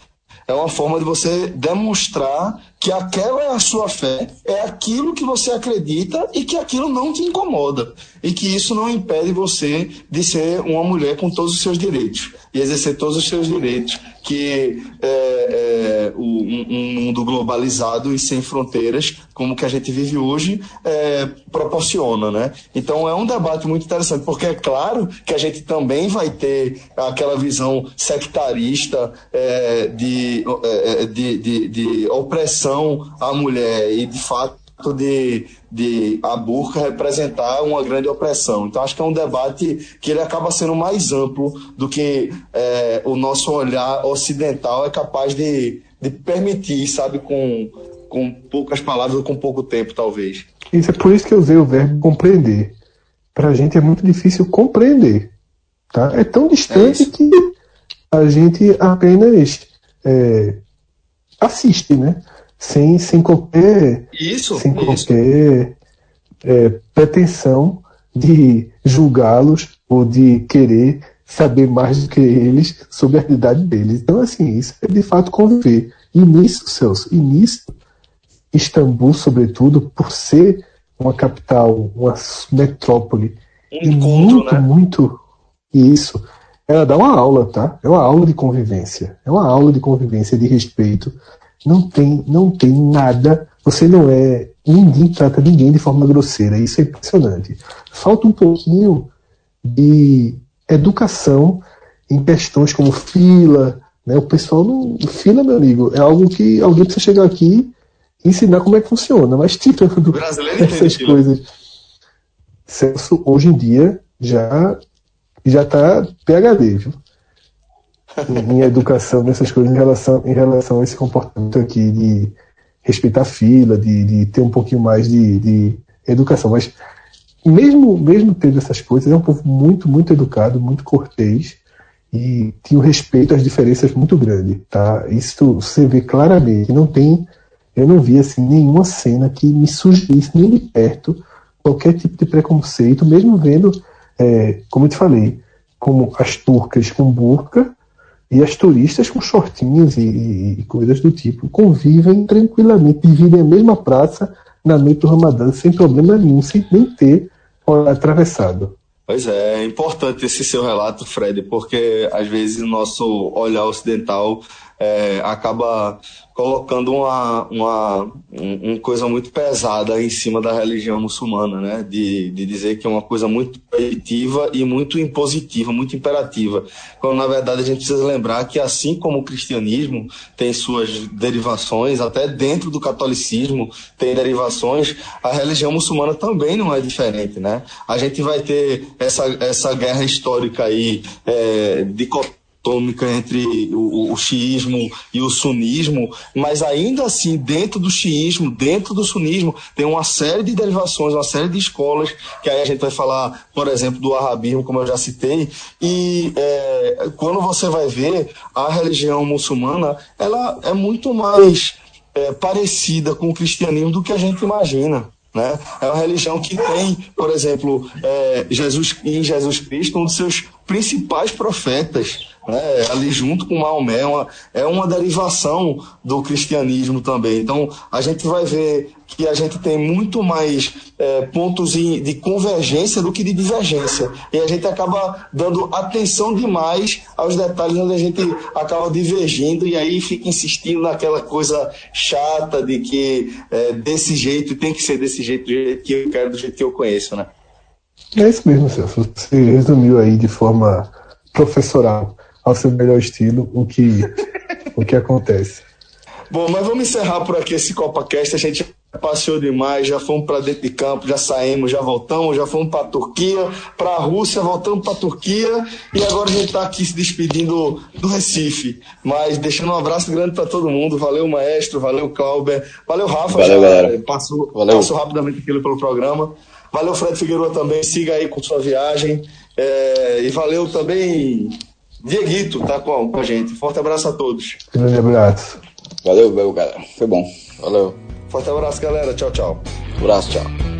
é uma forma de você demonstrar que aquela é a sua fé, é aquilo que você acredita e que aquilo não te incomoda. E que isso não impede você de ser uma mulher com todos os seus direitos e exercer todos os seus direitos que é, é, o, um, mundo globalizado e sem fronteiras, como que a gente vive hoje, é, proporciona, né? Então é um debate muito interessante, porque é claro que a gente também vai ter aquela visão sectarista é, de, é, de, de, de opressão à mulher e de fato de, de a burca representar uma grande opressão. Então acho que é um debate que ele acaba sendo mais amplo do que é, o nosso olhar ocidental é capaz de, de permitir, sabe, com, com poucas palavras ou com pouco tempo, talvez. Isso é por isso que eu usei o verbo compreender. para a gente é muito difícil compreender. Tá? É tão distante é que a gente apenas é, assiste, né? Sem, sem qualquer, isso, sem isso. qualquer é, pretensão de julgá-los ou de querer saber mais do que eles sobre a realidade deles. Então, assim, isso é de fato conviver. E nisso, Celso, e nisso, Istambul, sobretudo, por ser uma capital, uma metrópole, Um e encontro, muito, né? muito isso, ela dá uma aula, tá? É uma aula de convivência. É uma aula de convivência, de respeito. Não tem, não tem nada. Você não é. Ninguém trata ninguém de forma grosseira. Isso é impressionante. Falta um pouquinho de educação em questões como fila. Né? O pessoal não. Fila, meu amigo, é algo que alguém precisa chegar aqui e ensinar como é que funciona. Mas tirando O brasileiro entende essas coisas. Celso, hoje em dia, já já está PHD, viu? Em educação, nessas coisas, em relação, em relação a esse comportamento aqui de respeitar fila, de, de ter um pouquinho mais de, de educação. Mas, mesmo, mesmo tendo essas coisas, é um povo muito, muito educado, muito cortês e tinha um respeito às diferenças muito grande, tá? Isso você vê claramente. Não tem, eu não vi assim nenhuma cena que me sugerisse nem de perto qualquer tipo de preconceito, mesmo vendo, é, como eu te falei, como as turcas com burca e as turistas com shortinhos e, e- coisas do tipo convivem tranquilamente, dividem a mesma praça na noite do Ramadã sem problema nenhum, sem nem ter atravessado. Pois é, é importante esse seu relato, Fred, porque às vezes o nosso olhar ocidental é, acaba colocando uma, uma um, coisa muito pesada em cima da religião muçulmana, né? De, de dizer que é uma coisa muito proibitiva e muito impositiva, muito imperativa. Quando na verdade a gente precisa lembrar que assim como o cristianismo tem suas derivações, até dentro do catolicismo tem derivações, a religião muçulmana também não é diferente, né? A gente vai ter essa, essa guerra histórica aí é, dicotômica entre o, o xiismo e o sunismo, mas ainda assim, dentro do xiismo, dentro do sunismo, tem uma série de derivações, uma série de escolas, que aí a gente vai falar, por exemplo, do arabismo, como eu já citei, e é, quando você vai ver a religião muçulmana, ela é muito mais é, parecida com o cristianismo do que a gente imagina. Né? É uma religião que tem, por exemplo, é, Jesus, em Jesus Cristo, um dos seus principais profetas, né? ali junto com Maomé, é uma, é uma derivação do cristianismo também. Então, a gente vai ver que a gente tem muito mais é, pontos de convergência do que de divergência. E a gente acaba dando atenção demais aos detalhes onde a gente acaba divergindo e aí fica insistindo naquela coisa chata de que é, desse jeito tem que ser desse jeito, do jeito que eu quero, do jeito que eu conheço, né? É isso mesmo, Celso. Você resumiu aí de forma professoral, ao seu melhor estilo, o que, o que acontece. Bom, mas vamos encerrar por aqui esse CopaCast. A gente passeou demais, já fomos para dentro de campo, já saímos, já voltamos, já fomos para a Turquia, para a Rússia, voltamos para a Turquia e agora a gente está aqui se despedindo do Recife. Mas deixando um abraço grande para todo mundo. Valeu, maestro, valeu, Clauber, valeu, Rafa. Valeu, já galera. Passou, Valeu. passou rapidamente aquilo pelo programa. Valeu, Fred Figueiredo também. Siga aí com sua viagem. É, e valeu também, Dieguito, tá com, a gente. Forte abraço a todos. Grande abraço. Valeu, valeu, galera. Foi bom. Valeu. Forte abraço, galera. Tchau, tchau. Abraço, tchau.